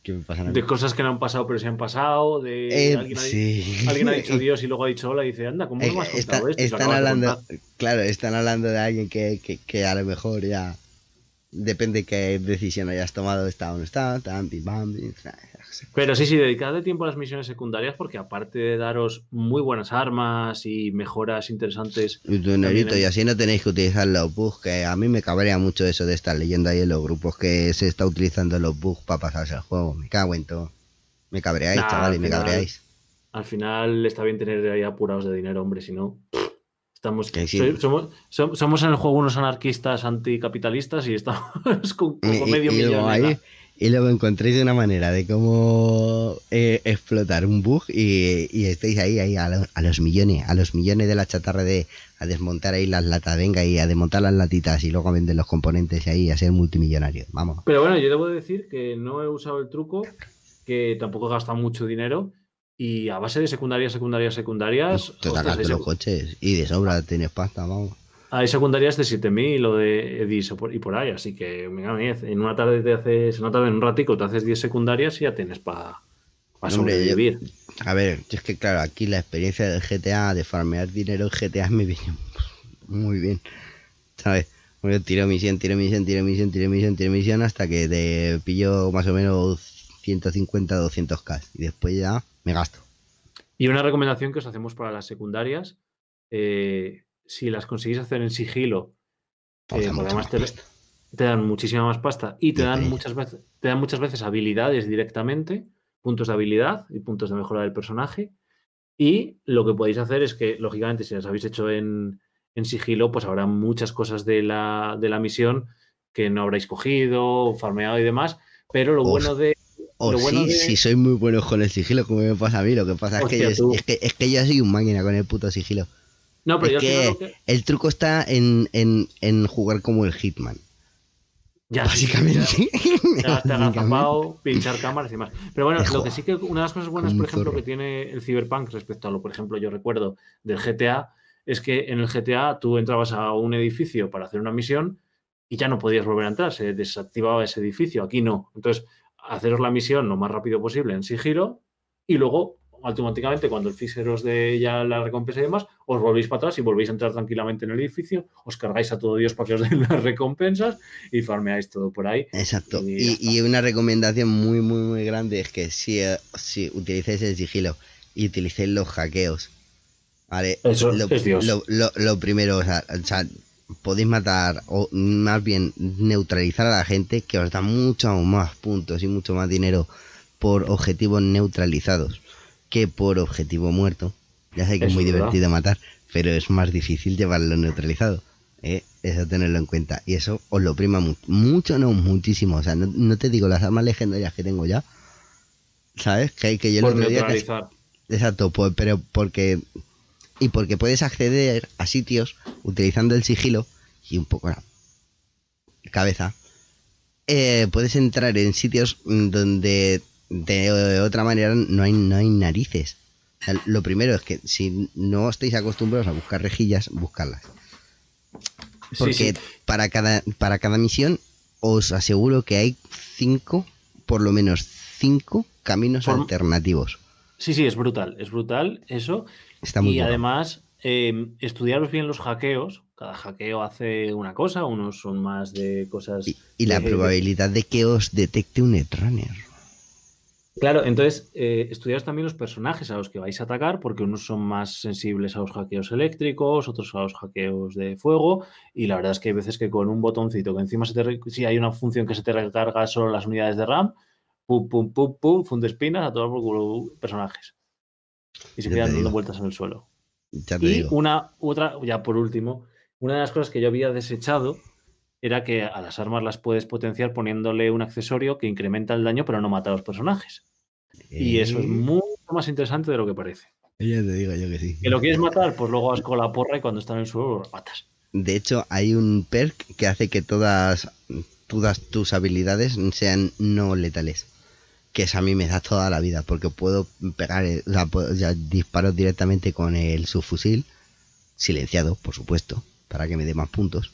que me pasan a mí. De cosas que no han pasado pero se han pasado, de Eh, alguien, ha, sí. alguien ha dicho Dios y luego ha dicho hola y dice, anda, ¿cómo no me has Eh, contado está- esto? Están hablando, claro, están hablando de alguien que, que, que a lo mejor ya depende qué decisión hayas tomado, está o no está, tan, pim, pam, pim, Pero sí, sí, dedicadle tiempo a las misiones secundarias porque aparte de daros muy buenas armas y mejoras interesantes, y tu dinerito, en- y así no tenéis que utilizar los bugs, que a mí me cabrea mucho eso de estar leyendo ahí en los grupos que se está utilizando los bugs para pasarse el juego. Me cago en todo. Me cabreáis, Nah, chavales, al me cabreáis. al final está bien tener ahí apurados de dinero, hombre, si no... Estamos, Que sí. soy- somos, som- somos en el juego unos anarquistas anticapitalistas y estamos con, con Y, y- medio y millón. y luego encontréis una manera de cómo eh, explotar un bug y, y estéis ahí, ahí a, lo- a los millones, a los millones de la chatarra de a desmontar ahí las latas, venga, y a desmontar las latitas y luego a vender los componentes y ahí a ser multimillonario. Vamos. Pero bueno, yo debo decir que no he usado el truco, que tampoco he gastado mucho dinero y a base de secundarias, secundarias, secundarias... Te hay, los coches y de sobra tienes pasta, vamos. hay secundarias de 7000 o de Edis y por ahí, así que cago en 10. En una tarde te haces, en una tarde en un ratico te haces 10 secundarias y ya tienes para Hombre, sobrevivir. A ver, es que claro, aquí la experiencia del GTA, de farmear dinero en GTA me viene muy bien. ¿Sabes? Yo tiro misión, tiro misión, tiro misión, tiro misión, tiro misión hasta que te pillo más o menos 150, 200k. Y después ya me gasto. Y una recomendación que os hacemos para las secundarias, eh, si las conseguís hacer en sigilo, eh, además más te, dan muchísima más pasta y te dan, muchas veces, te dan muchas veces habilidades directamente, puntos de habilidad y puntos de mejora del personaje. Y lo que podéis hacer es que, lógicamente, si las habéis hecho en, en sigilo, pues habrá muchas cosas de la, de la misión que no habréis cogido, farmeado y demás. Pero lo bueno de. O lo bueno sí, de- si soy muy bueno con el sigilo, como me pasa a mí. Lo que pasa es que, yo, es, que, es que yo soy un máquina con el puto sigilo. No, pero es yo que- El truco está en, en, en jugar como el Hitman. Ya, sí, sí, Básicamente. ya, ya agazapado, pinchar cámaras y demás. Pero bueno, lo que sí que una de las cosas buenas, Como por ejemplo, zorro. que tiene el Cyberpunk respecto a lo, por ejemplo, yo recuerdo del GTA, es que en el GTA tú entrabas a un edificio para hacer una misión y ya no podías volver a entrar, se desactivaba ese edificio. Aquí no. Entonces, haceros la misión lo más rápido posible en sigilo y luego automáticamente cuando el fixer os dé ya la recompensa y demás, os volvéis para atrás y volvéis a entrar tranquilamente en el edificio, os cargáis a todo Dios para que os den las recompensas y farmeáis todo por ahí. Exacto. Y, y una recomendación muy, muy, muy grande es que si, eh, si utilicéis el sigilo y utilicéis los hackeos, ¿vale? Eso lo, es Dios. Lo, lo- lo primero, o sea, o sea, podéis matar o más bien neutralizar a la gente que os da mucho más puntos y mucho más dinero por objetivos neutralizados que por objetivo muerto. Ya sé que es muy verdad. divertido matar, pero es más difícil llevarlo neutralizado. ¿eh? Eso tenerlo en cuenta. Y eso os lo prima mu- mucho, no muchísimo. O sea, no, no te digo las armas legendarias que tengo ya. ¿Sabes? Que, que yo Por neutralizar. Exacto, pues, pero porque. Y porque puedes acceder a sitios utilizando el sigilo y un poco la cabeza. eh, puedes entrar en sitios donde de otra manera no hay, no hay narices. O sea, lo primero es que si no estáis acostumbrados a buscar rejillas, buscarlas. Porque Sí, sí. Para, cada, para cada misión os aseguro que hay cinco, por lo menos cinco caminos alternativos. Sí, sí, es brutal, es brutal eso. Está muy y bueno. además, eh, estudiaros bien los hackeos. Cada hackeo hace una cosa, unos son más de cosas. Y, y la de- probabilidad de que os detecte un netrunner. Claro, entonces, eh, estudiaros también los personajes a los que vais a atacar, porque unos son más sensibles a los hackeos eléctricos, otros a los hackeos de fuego. Y la verdad es que hay veces que con un botoncito que encima se te. re- Si hay una función que se te recarga solo las unidades de RAM, pum, pum, pum, pum, funde espinas a todos culo personajes. Y se quedan dando vueltas en el suelo. Ya Y digo. una, otra, ya por último, una de las cosas que yo había desechado era que a las armas las puedes potenciar poniéndole un accesorio que incrementa el daño pero no mata a los personajes. Y eso es Eh, mucho más interesante de lo que parece. Ya te digo yo que sí. ¿Que lo quieres matar? Pues luego vas con la porra y cuando está en el suelo lo matas. De hecho, hay un perk que hace que todas, todas tus habilidades sean no letales. Que eso a mí me da toda la vida, porque puedo pegar, o sea, puedo- ya directamente con el subfusil, silenciado, por supuesto, para que me dé más puntos,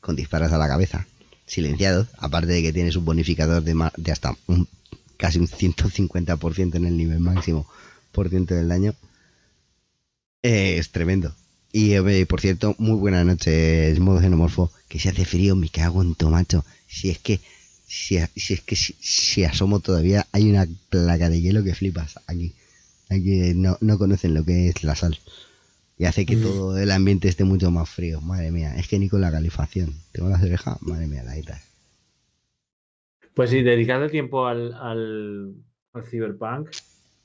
con disparos a la cabeza, silenciado, aparte de que tienes un bonificador de, ma- de hasta un, casi un 150% en el nivel máximo por ciento del daño. Eh, es tremendo. Y eh, por cierto, muy buenas noches, modo xenomorfo. Que se hace frío, me cago en tomato. Si es que, si, si es que si, si asomo todavía, hay una placa de hielo que flipas aquí. Aquí no, no conocen lo que es la sal. Y hace que Mm. todo el ambiente esté mucho más frío. Madre mía, es que ni con la calefacción. Tengo las orejas, madre mía, la Pues sí, dedicarle tiempo al, al, al Cyberpunk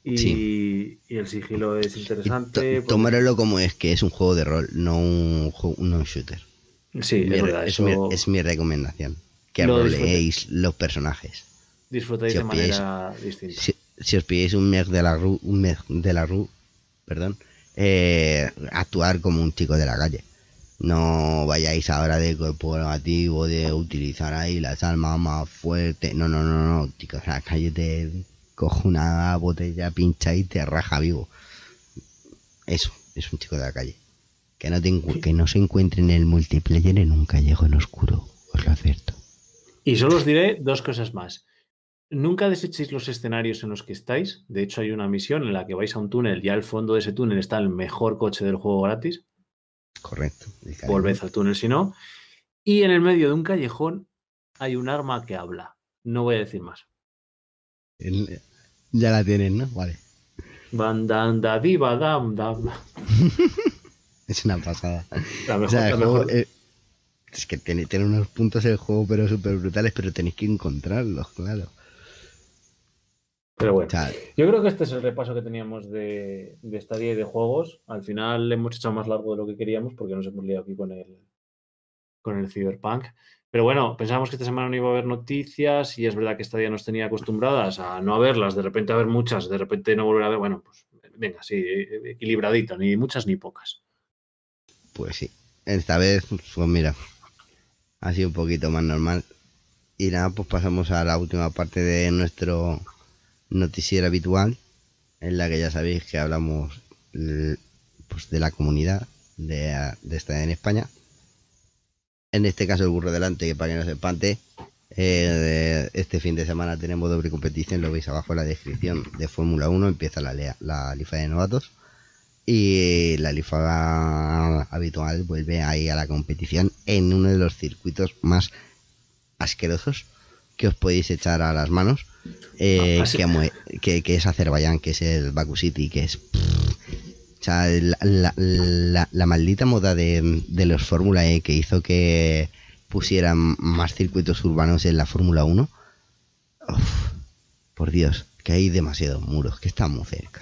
y, Sí. y el sigilo es interesante. to- porque- como es, que es un juego de rol, no un, no un shooter. Sí, Mi es verdad. es, eso mi, es mi recomendación. Que Lo roleéis los personajes. disfrutáis si de pilláis- manera distinta. Si, si os pilláis un meg de la RU, un meg de la RU, perdón, eh, actuar como un chico de la calle. No vayáis ahora de corporativo, de utilizar ahí las armas más fuertes. No, no, no, no, chicos, la calle te cojo una botella pincha y te raja vivo. Eso, es un chico de la calle. Que no, te que no se encuentre en el multiplayer en un callejón oscuro, os lo advierto. Y solo os diré dos cosas más. Nunca desechéis los escenarios en los que estáis. De hecho, hay una misión en la que vais a un túnel y al fondo de ese túnel está el mejor coche del juego gratis. Correcto. Volved al túnel si no. Y en el medio de un callejón hay un arma que habla. No voy a decir más. El- Ya la tienen, ¿no? Vale. Bandanda diva dam dam. Es una pasada. La O mejor, sea, la mejor. Es que tiene, tiene unos puntos el juego, pero súper brutales, pero tenéis que encontrarlos, claro. Pero bueno. Yo creo que este es el repaso que teníamos de, de estadía y de juegos. Al final hemos hecho más largo de lo que queríamos porque nos hemos liado aquí con el, con el Cyberpunk. Pero bueno, pensábamos que esta semana no iba a haber noticias y es verdad que Stadia nos tenía acostumbradas a no haberlas, de repente a ver muchas, de repente no volver a ver. Bueno, pues venga, sí, equilibradito, ni muchas ni pocas. pues sí. Esta vez, pues mira, sido un poquito más normal. Y nada, pues pasamos a la última parte de nuestro noticiero habitual, en la que ya sabéis que hablamos pues, de la comunidad de, de esta en España. En este caso el burro delante, que para que no se espante, eh, este fin de semana tenemos doble competición, lo veis abajo en la descripción de Fórmula 1, empieza la, la lifa de novatos y la lifa habitual vuelve ahí a la competición en uno de los circuitos más asquerosos que os podéis echar a las manos, eh, Ah, que, mue- que- que es Azerbaiyán, que es el Baku City, que es... O sea, la, la- la- la maldita moda de, de los Fórmula E que hizo que pusieran más circuitos urbanos en la Fórmula 1. Uf, por Dios, que hay demasiados muros, que están muy cerca.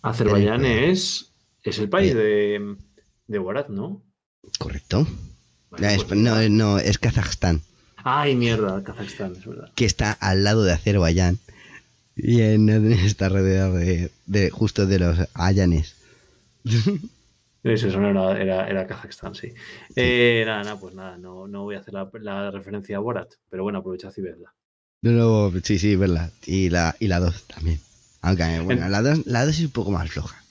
Azerbaiyán Tenéis es, es el país de, de Borat, ¿no? ¿Correcto? Vale, No, es, pues- no, no, es Kazajstán, Ay, mierda, Kazajstán, es verdad. que está al lado de Azerbaiyán. Y en, está rodeado de, de justo de los Ayanes. Eso, eso no era, era, era Kazajstán, sí. Eh, nada, nada, pues nada, no, no voy a hacer la, la referencia a Borat, pero bueno, aprovechad y vedla. No, no, sí, sí, verla. Y la, y la 2 también. Aunque, bueno, la 2 la dos es un poco más floja.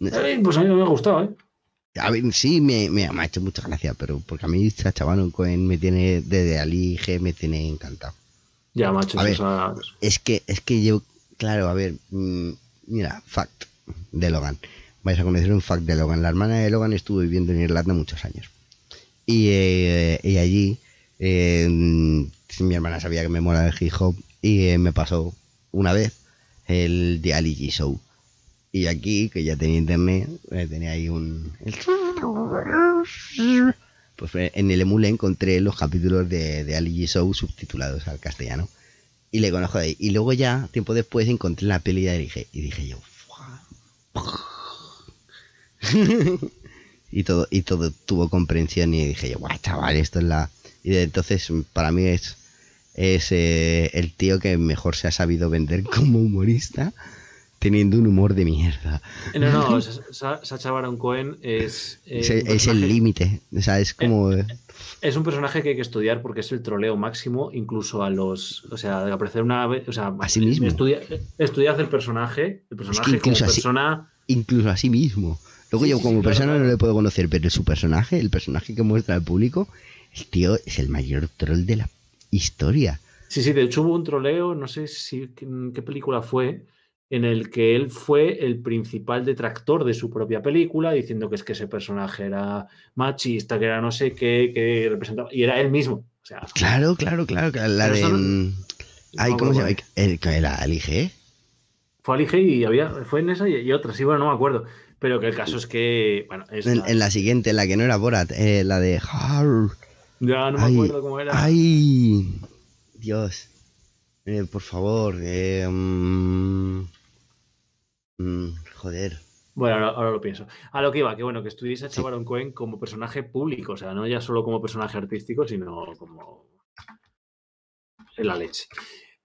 Eh, pues a mí no me ha gustado, ¿eh? A ver, sí, me, me, me ha hecho mucha gracia, pero porque a mí Sacha Baron Cohen me tiene, desde Ali G me tiene encantado. Ya, macho, A ver, Es que, es que yo, claro, a ver, mm, mira, fact de Logan. Vais a conocer un fact de Logan. La hermana de Logan estuvo viviendo en Irlanda muchos años. Y, eh, y allí, eh, mi hermana sabía que me mola el hip hop y eh, me pasó una vez el The Ali G Show. Y aquí, que ya tenía internet, eh, tenía ahí un... Pues eh, en el emule encontré los capítulos de, de Ali G Show subtitulados al castellano. Y le conozco de ahí. Y luego ya, tiempo después, encontré la peli Ali G. Y dije yo... Y todo y todo tuvo comprensión y dije yo, guau, chaval, esto es la... Y de entonces, para mí es, es eh, el tío que mejor se ha sabido vender como humorista, teniendo un humor de mierda. Eh, No, no, Sa- Sa- Sacha Baron Cohen es, eh, Es, el límite. O sea, es como... Es un personaje que hay que estudiar porque es el troleo máximo, incluso a los. O sea, de aparecer una vez. O sea, A sí mismo. Estudia, estudiad el personaje, el personaje como incluso así- persona. incluso a sí mismo. Luego Sí, yo como sí, persona claro. no le puedo conocer, pero su personaje, el personaje que muestra al público, el tío es el mayor troll de la historia. Sí, sí, de hecho hubo un troleo, no sé si qué película fue, en el que él fue el principal detractor de su propia película, diciendo que es que ese personaje era machista, que era no sé qué, que representaba. Y era él mismo. O sea, Claro, claro, claro. La de... mm, Ay, ¿cómo se llama? El, era Ali G. fue al IG y había, fue en esa y, y otra, sí, bueno, no me acuerdo. Pero que el caso es que, bueno, es En, la- en la siguiente, en la que no era Borat, eh, la de... Ya no me ay, acuerdo cómo era. Ay, Dios. Eh, por favor. eh, mm, mm, joder. Bueno, ahora, ahora lo pienso. A lo que iba, que bueno, que estudiéis a Sí. Chabaron Cohen como personaje público, o sea, no ya solo como personaje artístico, sino como en la leche.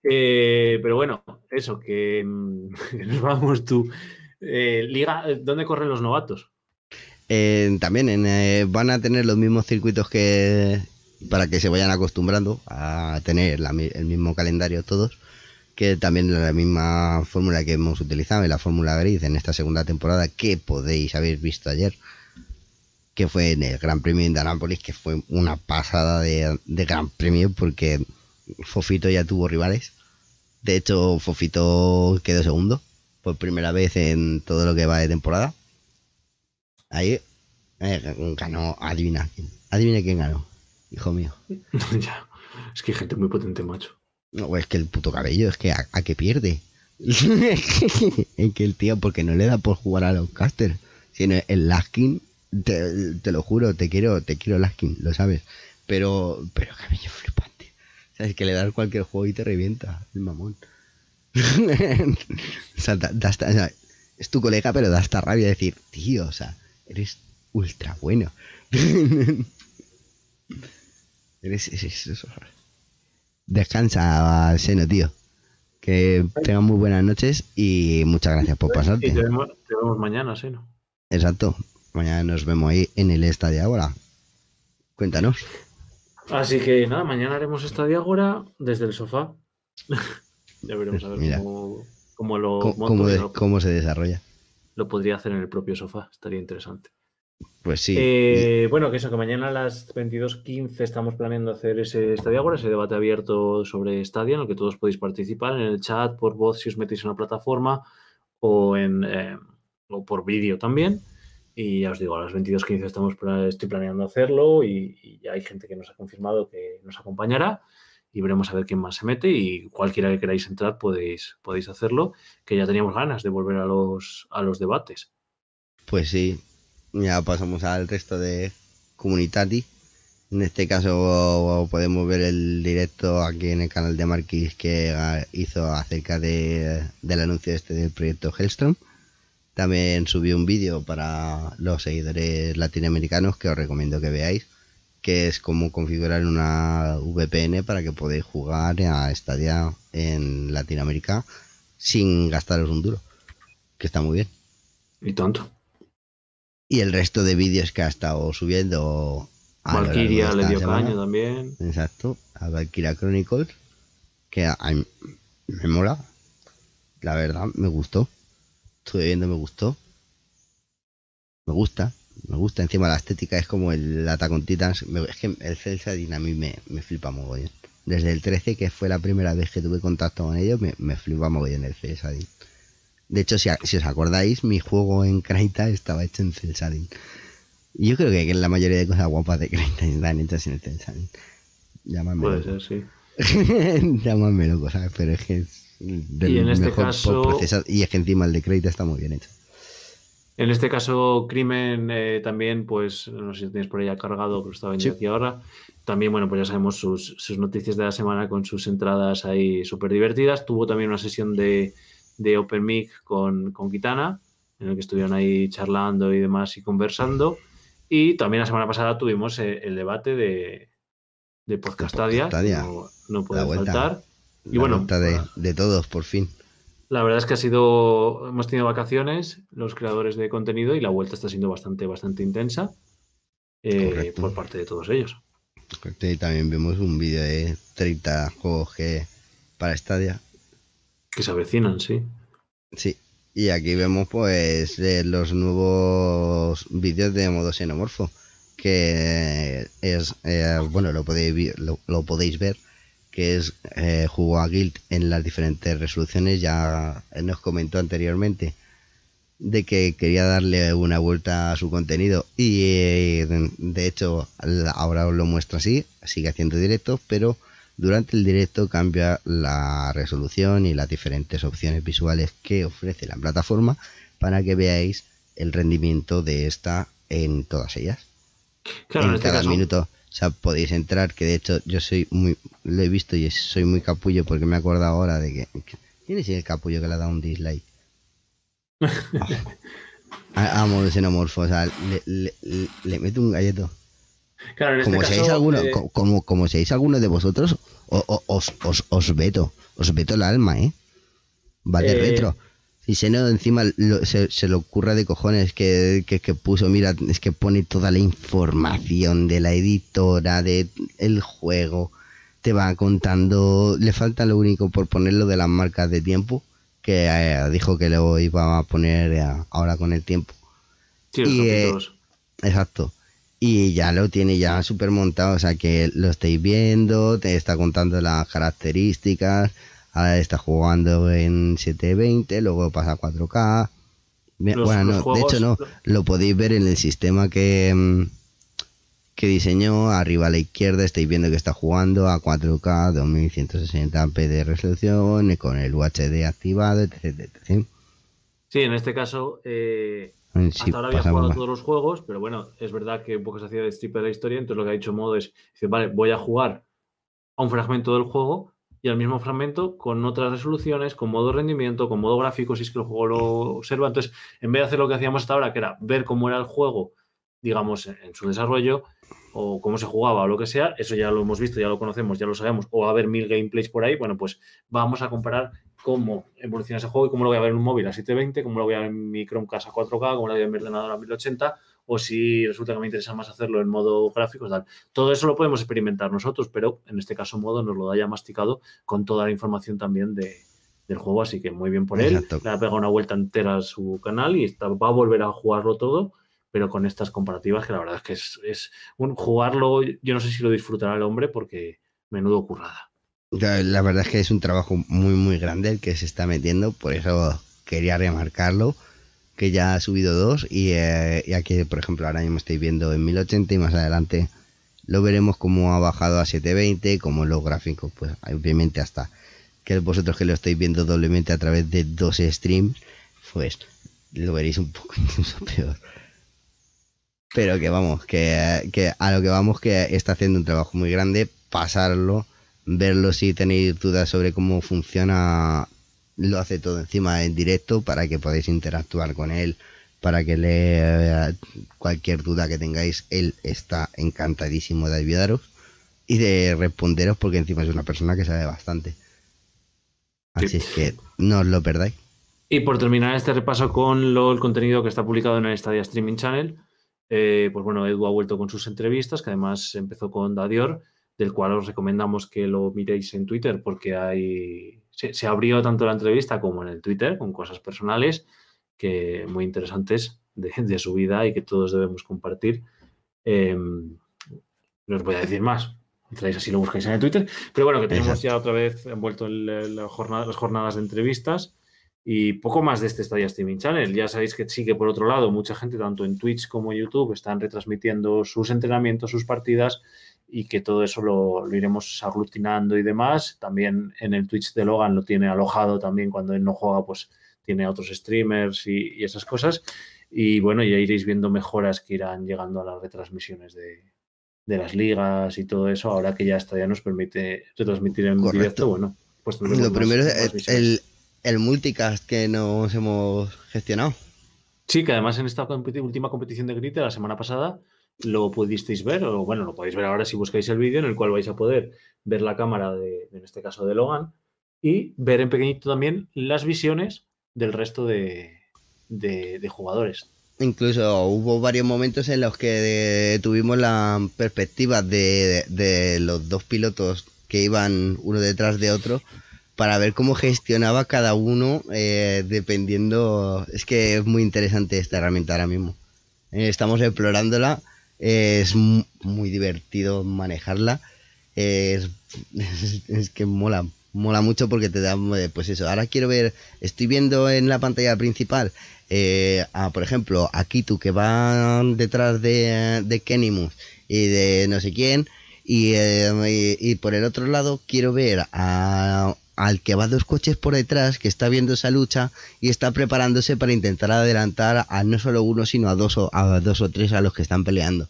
Eh, pero bueno, eso, que, mm, nos vamos tú. Eh, Liga, ¿dónde corren los novatos? Eh, también en, van a tener los mismos circuitos que para que se vayan acostumbrando a tener el mismo calendario todos, que también la misma fórmula que hemos utilizado en la fórmula gris en esta segunda temporada que podéis haber visto ayer, que fue en el Gran Premio de Indianápolis, que fue una pasada de, Gran Premio porque Fofito ya tuvo rivales. De hecho, Fofito quedó segundo por primera vez en todo lo que va de temporada. Ahí eh, ganó, adivina. Adivina quién ganó, hijo mío. ya, es que hay gente muy potente, macho. No, es que el puto cabello, es que a, a qué pierde. es que el tío, porque no le da por jugar a los casters. Sino el Laskin, te, te lo juro, te quiero, te quiero Laskin, lo sabes. Pero, pero cabello flipante. Sabes que le das cualquier juego y te revienta, el mamón. o sea, da- da hasta- o sea, es tu colega, pero da hasta rabia decir, tío, o sea, eres ultra bueno. Descansa, Seno, tío. Que tengan muy buenas noches y muchas gracias por Y pasarte. te vemos, te vemos mañana, ¿sí? ¿no? Exacto. Mañana nos vemos ahí en el estadio ahora. Cuéntanos. Así que nada, mañana haremos esta diágora desde el sofá. ya veremos a ver Mira. cómo, cómo lo ¿Cómo, monto, cómo que de- lo, cómo se desarrolla? lo podría hacer en el propio sofá, estaría interesante. Pues sí. Eh, bueno, que eso, que mañana a las 22.15 estamos planeando hacer ese Stadia Agora, ese debate abierto sobre Stadia, en el que todos podéis participar en el chat, por voz si os metéis en la plataforma o, en, eh, o por vídeo también. Y ya os digo, a las 22.15 estamos, estoy planeando hacerlo y, y ya hay gente que nos ha confirmado que nos acompañará y veremos a ver quién más se mete y cualquiera que queráis entrar podéis, podéis hacerlo, que ya teníamos ganas de volver a los, a los debates. Pues sí, ya pasamos al resto de Comunitati. En este caso podemos ver el directo aquí en el canal de Marquis que hizo acerca de, del anuncio este del proyecto Hellstrom. También subió un vídeo para los seguidores latinoamericanos que os recomiendo que veáis, que es cómo configurar una VPN para que podáis jugar a Stadia en Latinoamérica sin gastaros un duro. Que está muy bien. Y tanto. Y el resto de vídeos que ha estado subiendo. Valkyria le dio semana. también. Exacto, a Valkyria Chronicles, que a- me mola. La verdad, me gustó. Estuve viendo, me gustó. Me gusta, me gusta. Encima la estética es como el Attack on Titans. Me- es que el Cell Shading a mí me, me flipa mogollón. Desde el 13, que fue la primera vez que tuve contacto con ellos, me, me flipa mogollón el Cell Shading. De hecho, si, a- si os acordáis, mi juego en Kraita estaba hecho en Cell Shading. Y yo creo que la mayoría de cosas guapas de Kraita están hechas en el Shading. Llamadme Puede loco. ser, sí. Llamadme loco, ¿sabes? Pero es que es del Y en este caso- procesado. Y es que encima el de Kraita está muy bien hecho. En este caso, Crimen eh, también, pues, no sé si tienes por ahí cargado, pero estaba vendiendo Sí. aquí ahora. También, bueno, pues ya sabemos sus, sus noticias de la semana con sus entradas ahí súper divertidas. Tuvo también una sesión de, de Open Mic con, con Kitana, en el que estuvieron ahí charlando y demás y conversando. Y también la semana pasada tuvimos eh, el debate de, de Podcastadia, Podcastadia. no, no puede vuelta. faltar. Y La bueno, vuelta de, de todos, por fin. la verdad es que ha sido, hemos tenido vacaciones los creadores de contenido y la vuelta está siendo bastante, bastante intensa eh, por parte de todos ellos. Y también vimos un vídeo de 30 juegos que para Stadia. Que se avecinan, sí. Sí. Y aquí vemos pues eh, los nuevos vídeos de modo xenomorfo. Que es, eh, bueno, lo podéis, lo, lo podéis ver. Que es eh, jugó a Guild en las diferentes resoluciones. Ya nos comentó anteriormente de que quería darle una vuelta a su contenido. Y eh, de- hecho, ahora os lo muestra así. Sigue haciendo directos, pero durante el directo cambia la resolución y las diferentes opciones visuales que ofrece la plataforma para que veáis el rendimiento de esta en todas ellas. Claro, en en este cada caso, minuto o sea, podéis entrar, que de hecho yo soy muy, lo he visto y soy muy capullo porque me acuerdo ahora de que... ¿Quién es el capullo que le ha dado un dislike? Ah, Amo el xenomorfo, o sea, le, le, le- le meto un galleto. Claro, en este Como caso, seáis alguno, eh, co- como, como seáis alguno de vosotros, o- o- os, os, os veto, os veto el alma, ¿eh? Va de Eh, retro. Y se no, encima lo- se, se le ocurra de cojones que, que, que puso, mira, es que pone toda la información de la editora, de el juego, te va contando, le falta lo único por ponerlo de las marcas de tiempo, que eh, dijo que lo iba a poner eh, ahora con el tiempo. sí, los y, eh. Exacto. Y ya lo tiene ya súper montado, o sea que lo estáis viendo, te está contando las características, ahora está jugando en 720, luego pasa a 4K. Bien, Los- bueno, los no, juegos- de hecho no, lo podéis ver en el sistema que, mm, que diseñó, arriba a la izquierda estáis viendo que está jugando a 4K, 2160p de resolución, con el UHD activado, etc. etc. Sí, en este caso, eh, Sí, hasta ahora había jugado más. todos los juegos, pero bueno, es verdad que un poco se hacía de stripper de la historia, entonces lo que ha dicho Modo es, dice, vale, voy a jugar a un fragmento del juego y al mismo fragmento con otras resoluciones, con modo rendimiento, con modo gráfico, si es que el juego lo observa. Entonces, en vez de hacer lo que hacíamos hasta ahora, que era ver cómo era el juego, digamos, en su desarrollo, o cómo se jugaba o lo que sea, eso ya lo hemos visto, ya lo conocemos, ya lo sabemos, o a haber mil gameplays por ahí, bueno, pues vamos a comparar cómo evoluciona ese juego y cómo lo voy a ver en un móvil a 720, cómo lo voy a ver en mi Chromecast a 4K, cómo lo voy a ver en mi ordenador a 1080, o si resulta que me interesa más hacerlo en modo gráfico, tal. Todo eso lo podemos experimentar nosotros, pero en este caso modo nos lo da ya masticado con toda la información también de, del juego, así que muy bien por él. Exacto. Le ha pegado una vuelta entera a su canal y está- va a volver a jugarlo todo, pero con estas comparativas que la verdad es que es, es un jugarlo, yo no sé si lo disfrutará el hombre porque menudo currada. La verdad es que es un trabajo muy muy grande el que se está metiendo, por eso quería remarcarlo, que ya ha subido dos y, eh, y aquí por ejemplo ahora mismo estoy viendo en 1080 y más adelante lo veremos como ha bajado a 720, como los gráficos, pues obviamente hasta que vosotros que lo estáis viendo doblemente a través de dos streams, pues lo veréis un poco incluso peor. Pero que vamos, que a lo que vamos que está haciendo un trabajo muy grande, pasarlo, verlo si tenéis dudas sobre cómo funciona, lo hace todo encima en directo para que podáis interactuar con él, para que le cualquier duda que tengáis, él está encantadísimo de ayudaros y de responderos porque encima es una persona que sabe bastante. Así Sí. es que no os lo perdáis. Y por terminar este repaso con lo, el contenido que está publicado en el Stadia Streaming Channel, eh, pues bueno, Edu ha vuelto con sus entrevistas, que además empezó con Dadior, del cual os recomendamos que lo miréis en Twitter porque hay se, abrió tanto la entrevista como en el Twitter con cosas personales que muy interesantes de, su vida y que todos debemos compartir. Em, no os voy a decir más, entráis así lo buscáis en el Twitter, pero bueno, que tenemos ya otra vez envuelto en la jornada, las jornadas de entrevistas y poco más de este Stadia Streaming Channel. Ya sabéis que sí que por otro lado mucha gente tanto en Twitch como en YouTube están retransmitiendo sus entrenamientos, sus partidas y que todo eso lo, iremos aglutinando y demás. También en el Twitch de Logan lo tiene alojado también cuando él no juega, pues tiene otros streamers y, esas cosas. Y bueno, ya iréis viendo mejoras que irán llegando a las retransmisiones de, las ligas y todo eso, ahora que ya está, ya nos permite retransmitir en directo, bueno, pues Lo primero es el, el multicast que nos hemos gestionado. Sí, que además en esta última competición de Grite la semana pasada lo pudisteis ver, o bueno, lo podéis ver ahora si buscáis el vídeo en el cual vais a poder ver la cámara de, en este caso de Logan, y ver en pequeñito también las visiones del resto de, jugadores. Incluso hubo varios momentos en los que tuvimos la perspectiva de, de, los dos pilotos que iban uno detrás de otro para ver cómo gestionaba cada uno eh, dependiendo. Es que es muy interesante esta herramienta ahora mismo. Eh, estamos explorándola es muy divertido manejarla. Es, que mola, mola mucho porque te da, eh, pues eso, ahora quiero ver, estoy viendo en la pantalla principal, eh, por ejemplo, a Kitu que va detrás de, de Kenimus y de no sé quién, y, eh, y, por el otro lado quiero ver a, al que va dos coches por detrás, que está viendo esa lucha y está preparándose para intentar adelantar a no solo uno, sino a dos o, a dos o tres a los que están peleando.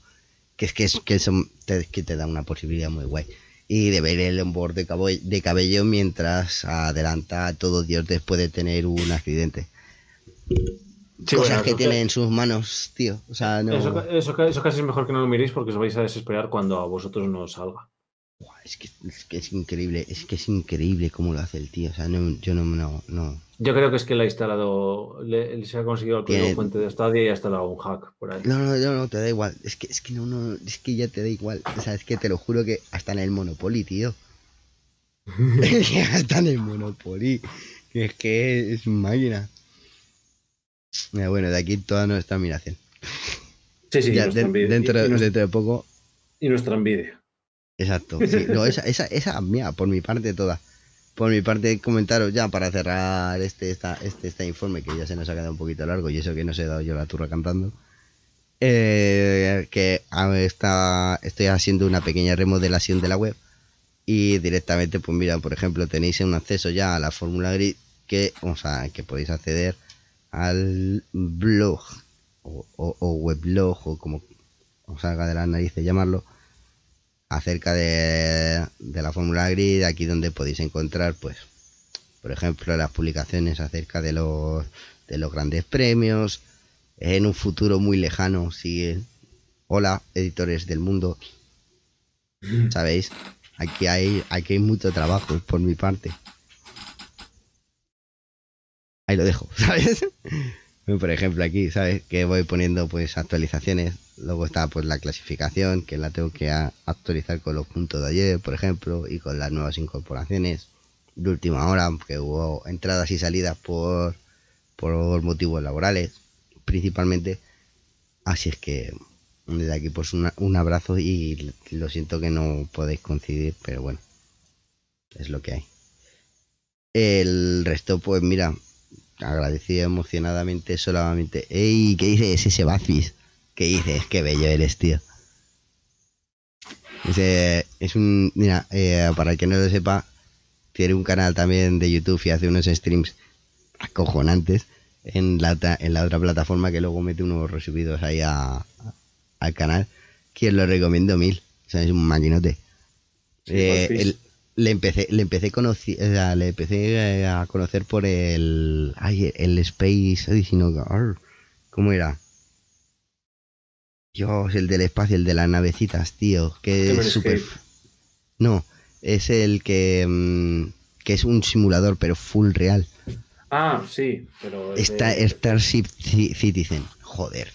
Que es que, es, que, te, que te da una posibilidad muy guay. Y de ver el onboard de, de cabello mientras adelanta a todo Dios después de tener un accidente. Cosas que tiene en sus manos, tío. O sea, no... eso, eso, eso, casi es mejor que no lo miréis porque os vais a desesperar cuando a vosotros no os salga. Es que, es que, es increíble, es que es increíble cómo lo hace el tío. O sea, yo no, no, no. Yo creo que es que le ha instalado, le, se ha conseguido el código fuente de Stadia y ha instalado un hack por ahí. No, no, no, no, te da igual. Es que, es que no, no, es que ya te da igual. O sea, es que te lo juro que hasta en el Monopoly, tío. hasta en el Monopoly. Que es que es máquina. Bueno, de aquí toda nuestra admiración. Sí, sí, ya, dentro, dentro de poco. Y nuestra envidia. Exacto. No, esa, esa, esa, mía, por mi parte toda. Por mi parte, comentaros ya para cerrar este, esta, este, este informe que ya se nos ha quedado un poquito largo y eso que no se he dado yo la turra cantando. Eh, que está, estoy haciendo una pequeña remodelación de la web y directamente, pues mira, por ejemplo, tenéis un acceso ya a la fórmula grid que, o sea, que podéis acceder al blog o, o weblog o como os salga de la narices llamarlo acerca de, la fórmula grid, aquí donde podéis encontrar, pues, por ejemplo, las publicaciones acerca de los, de los grandes premios, en un futuro muy lejano, si hola, editores del mundo, ¿sabéis? Aquí hay, aquí hay mucho trabajo por mi parte. Ahí lo dejo, ¿sabes? Por ejemplo, aquí, ¿sabes? Que voy poniendo pues actualizaciones Luego está pues la clasificación, que la tengo que actualizar con los puntos de ayer, por ejemplo, y con las nuevas incorporaciones de última hora, que hubo entradas y salidas por, por motivos laborales, principalmente. Así es que desde aquí pues un abrazo y lo siento que no podéis coincidir, pero bueno, es lo que hay. El resto, pues mira, agradecido emocionadamente solamente. ¡Ey! ¿Qué dice ese Bazis? ¿Qué dices? Qué bello eres, tío. es un. Mira, eh, para el que no lo sepa, tiene un canal también de YouTube y hace unos streams acojonantes en la, en la otra plataforma que luego mete unos resubidos ahí a, al canal. Quien lo recomiendo mil. O sea, es un maquinote. Eh, le empecé, le empecé, conocí, le empecé eh, a conocer por el. Ay, el Space. Ay, ¿Cómo era? Dios, el del espacio, el de las navecitas, tío. Que es súper. No, es el que. Mm, que es un simulador, pero full real. Ah, sí, pero. es Está de- Starship Ci- Citizen. Joder.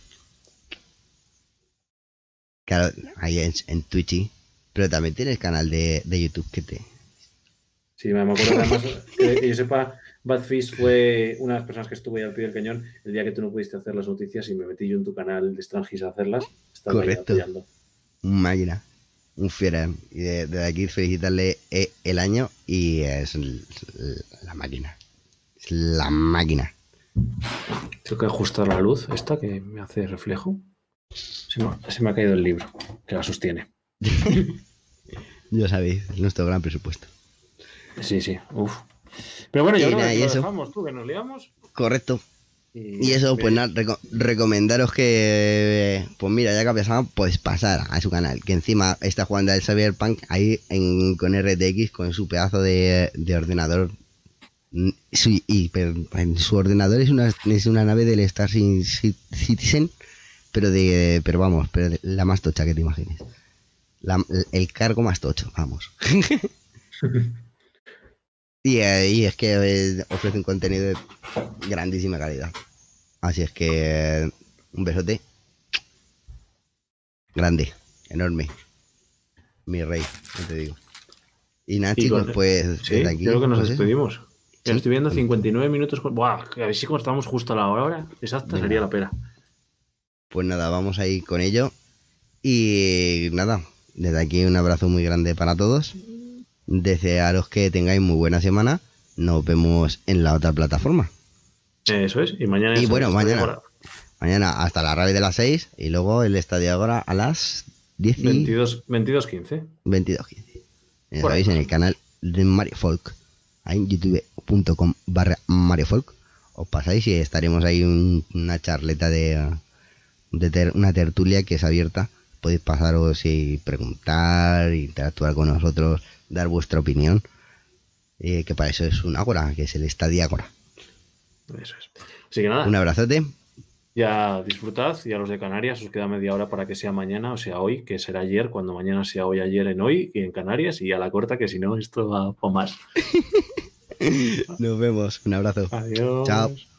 Claro, ahí en, en Twitch. Pero también tienes canal de, de YouTube que te. Sí, me acuerdo que además, que, que yo sepa, Badfish fue una de las personas que estuvo ahí al pie del cañón el día que tú no pudiste hacer las noticias y me metí yo en tu canal de Strangis a hacerlas. Estaba Correcto. Un máquina. Un fiera. Y de- desde aquí felicitarle eh, el año y es la máquina. Es la máquina. Tengo que ajustar la luz, esta que me hace reflejo. Se me, se me ha caído el libro que la sostiene. Ya sabéis, nuestro gran presupuesto. Sí, sí, uf. Pero bueno, Y yo creo nada, que y lo eso. dejamos, tú, que nos liamos. Correcto. Y eso, pues Mira, nada, reco- recomendaros que, pues mira, ya que ha pasado, pues pasar a su canal, que encima está jugando al Cyberpunk ahí en, con RTX, con su pedazo de, de ordenador. Mm, su- y pero en su ordenador es una, es una nave del Star Ci- Ci- Citizen, pero de, pero vamos, pero de la más tocha que te imagines. La- el cargo más tocho, vamos. Y, eh, y es que eh, ofrece un contenido de grandísima calidad. Así es que eh, un besote. Grande, enorme. Mi rey, no te digo. Y nada, chicos, con- pues Sí, desde aquí. creo que nos pues eso. despedimos. Sí. estoy viendo 59 minutos. Buah, a ver si cortamos justo a la hora exacta, sería la pera. Pues nada, vamos a ir con ello. Y nada, desde aquí un abrazo muy grande para todos. Desearos que tengáis muy buena semana. Nos vemos en la otra plataforma. Eso es. Y mañana. Y bueno, mañana. Mañana hasta la radio de las 6 y luego el estadio ahora a las 10 y 22, 22 15. 22.15. Ya Por ahí. sabéis, en el canal de Mario Folk, ahí en youtube.com barra Mario Folk, os pasáis y estaremos ahí un- una charleta de, de ter- una tertulia que es abierta. Podéis pasaros y preguntar, interactuar con nosotros, dar vuestra opinión. eh, que para eso es un Ágora, que es el Estadio Ágora. Eso es. Así que nada, Un abrazote. ya disfrutad y a los de Canarias os queda media hora para que sea mañana o sea hoy, que será ayer, cuando mañana sea hoy, ayer en hoy y en Canarias y a la corta, que si no, esto va por más. Nos vemos. Un abrazo. Adiós. Chao.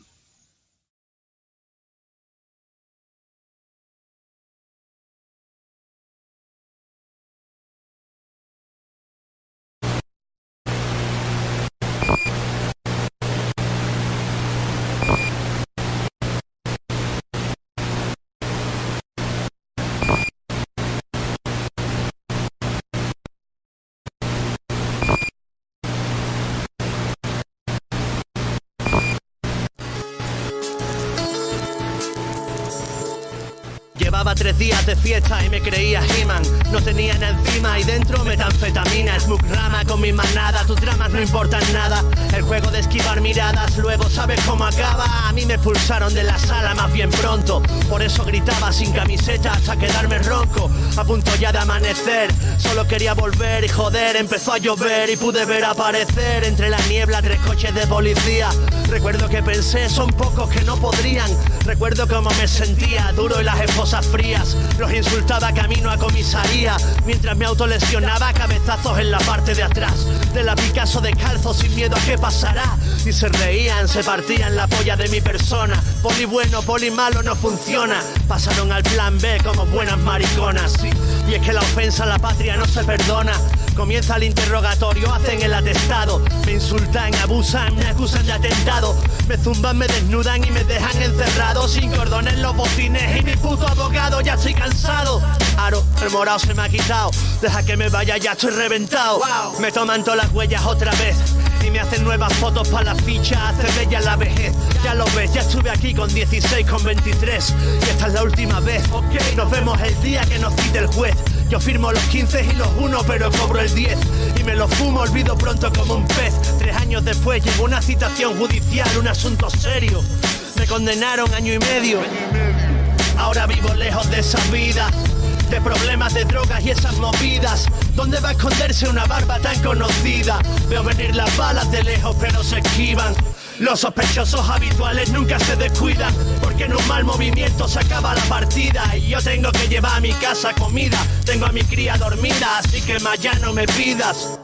Llevaba tres días de fiesta y me creía He-Man. No tenía nada encima y dentro metanfetamina Smoke rama con mi manada, tus dramas no importan nada. El juego de esquivar miradas, luego sabes cómo acaba. A mí me expulsaron de la sala más bien pronto. Por eso gritaba sin camiseta hasta quedarme ronco. A punto ya de amanecer, solo quería volver y joder Empezó a llover y pude ver aparecer entre la niebla tres coches de policía. Recuerdo que pensé, son pocos que no podrían. Recuerdo cómo me sentía, duro y las esposas frías Los insultaba camino a comisaría. Mientras me autolesionaba cabezazos en la parte de atrás. De la Picasso descalzo sin miedo a qué pasará. Y se reían, se partían la polla de mi persona. Poli bueno, poli malo no funciona. Pasaron al plan B como buenas mariconas. Y es que la ofensa a la patria no se perdona Comienza el interrogatorio, hacen el atestado Me insultan, abusan, me acusan de atentado Me zumban, me desnudan y me dejan encerrado Sin cordón en los botines y mi puto abogado Ya estoy cansado Aro, el morado se me ha quitado Deja que me vaya, ya estoy reventado Me toman todas las huellas otra vez y me hacen nuevas fotos para la ficha, hace bella la vejez. Ya lo ves, ya estuve aquí con 16, con 23. Y esta es la última vez. Ok, nos vemos el día que nos cite el juez. Yo firmo los 15 y los 1, pero cobro el 10. Y me lo fumo, olvido pronto como un pez. Tres años después llegó una citación judicial, un asunto serio. Me condenaron año y medio. Ahora vivo lejos de esa vida. De problemas de drogas y esas movidas. ¿Dónde va a esconderse una barba tan conocida? Veo venir las balas de lejos, pero se esquivan. Los sospechosos habituales nunca se descuidan, porque en un mal movimiento se acaba la partida. Y yo tengo que llevar a mi casa comida, tengo a mi cría dormida, así que ya no me pidas.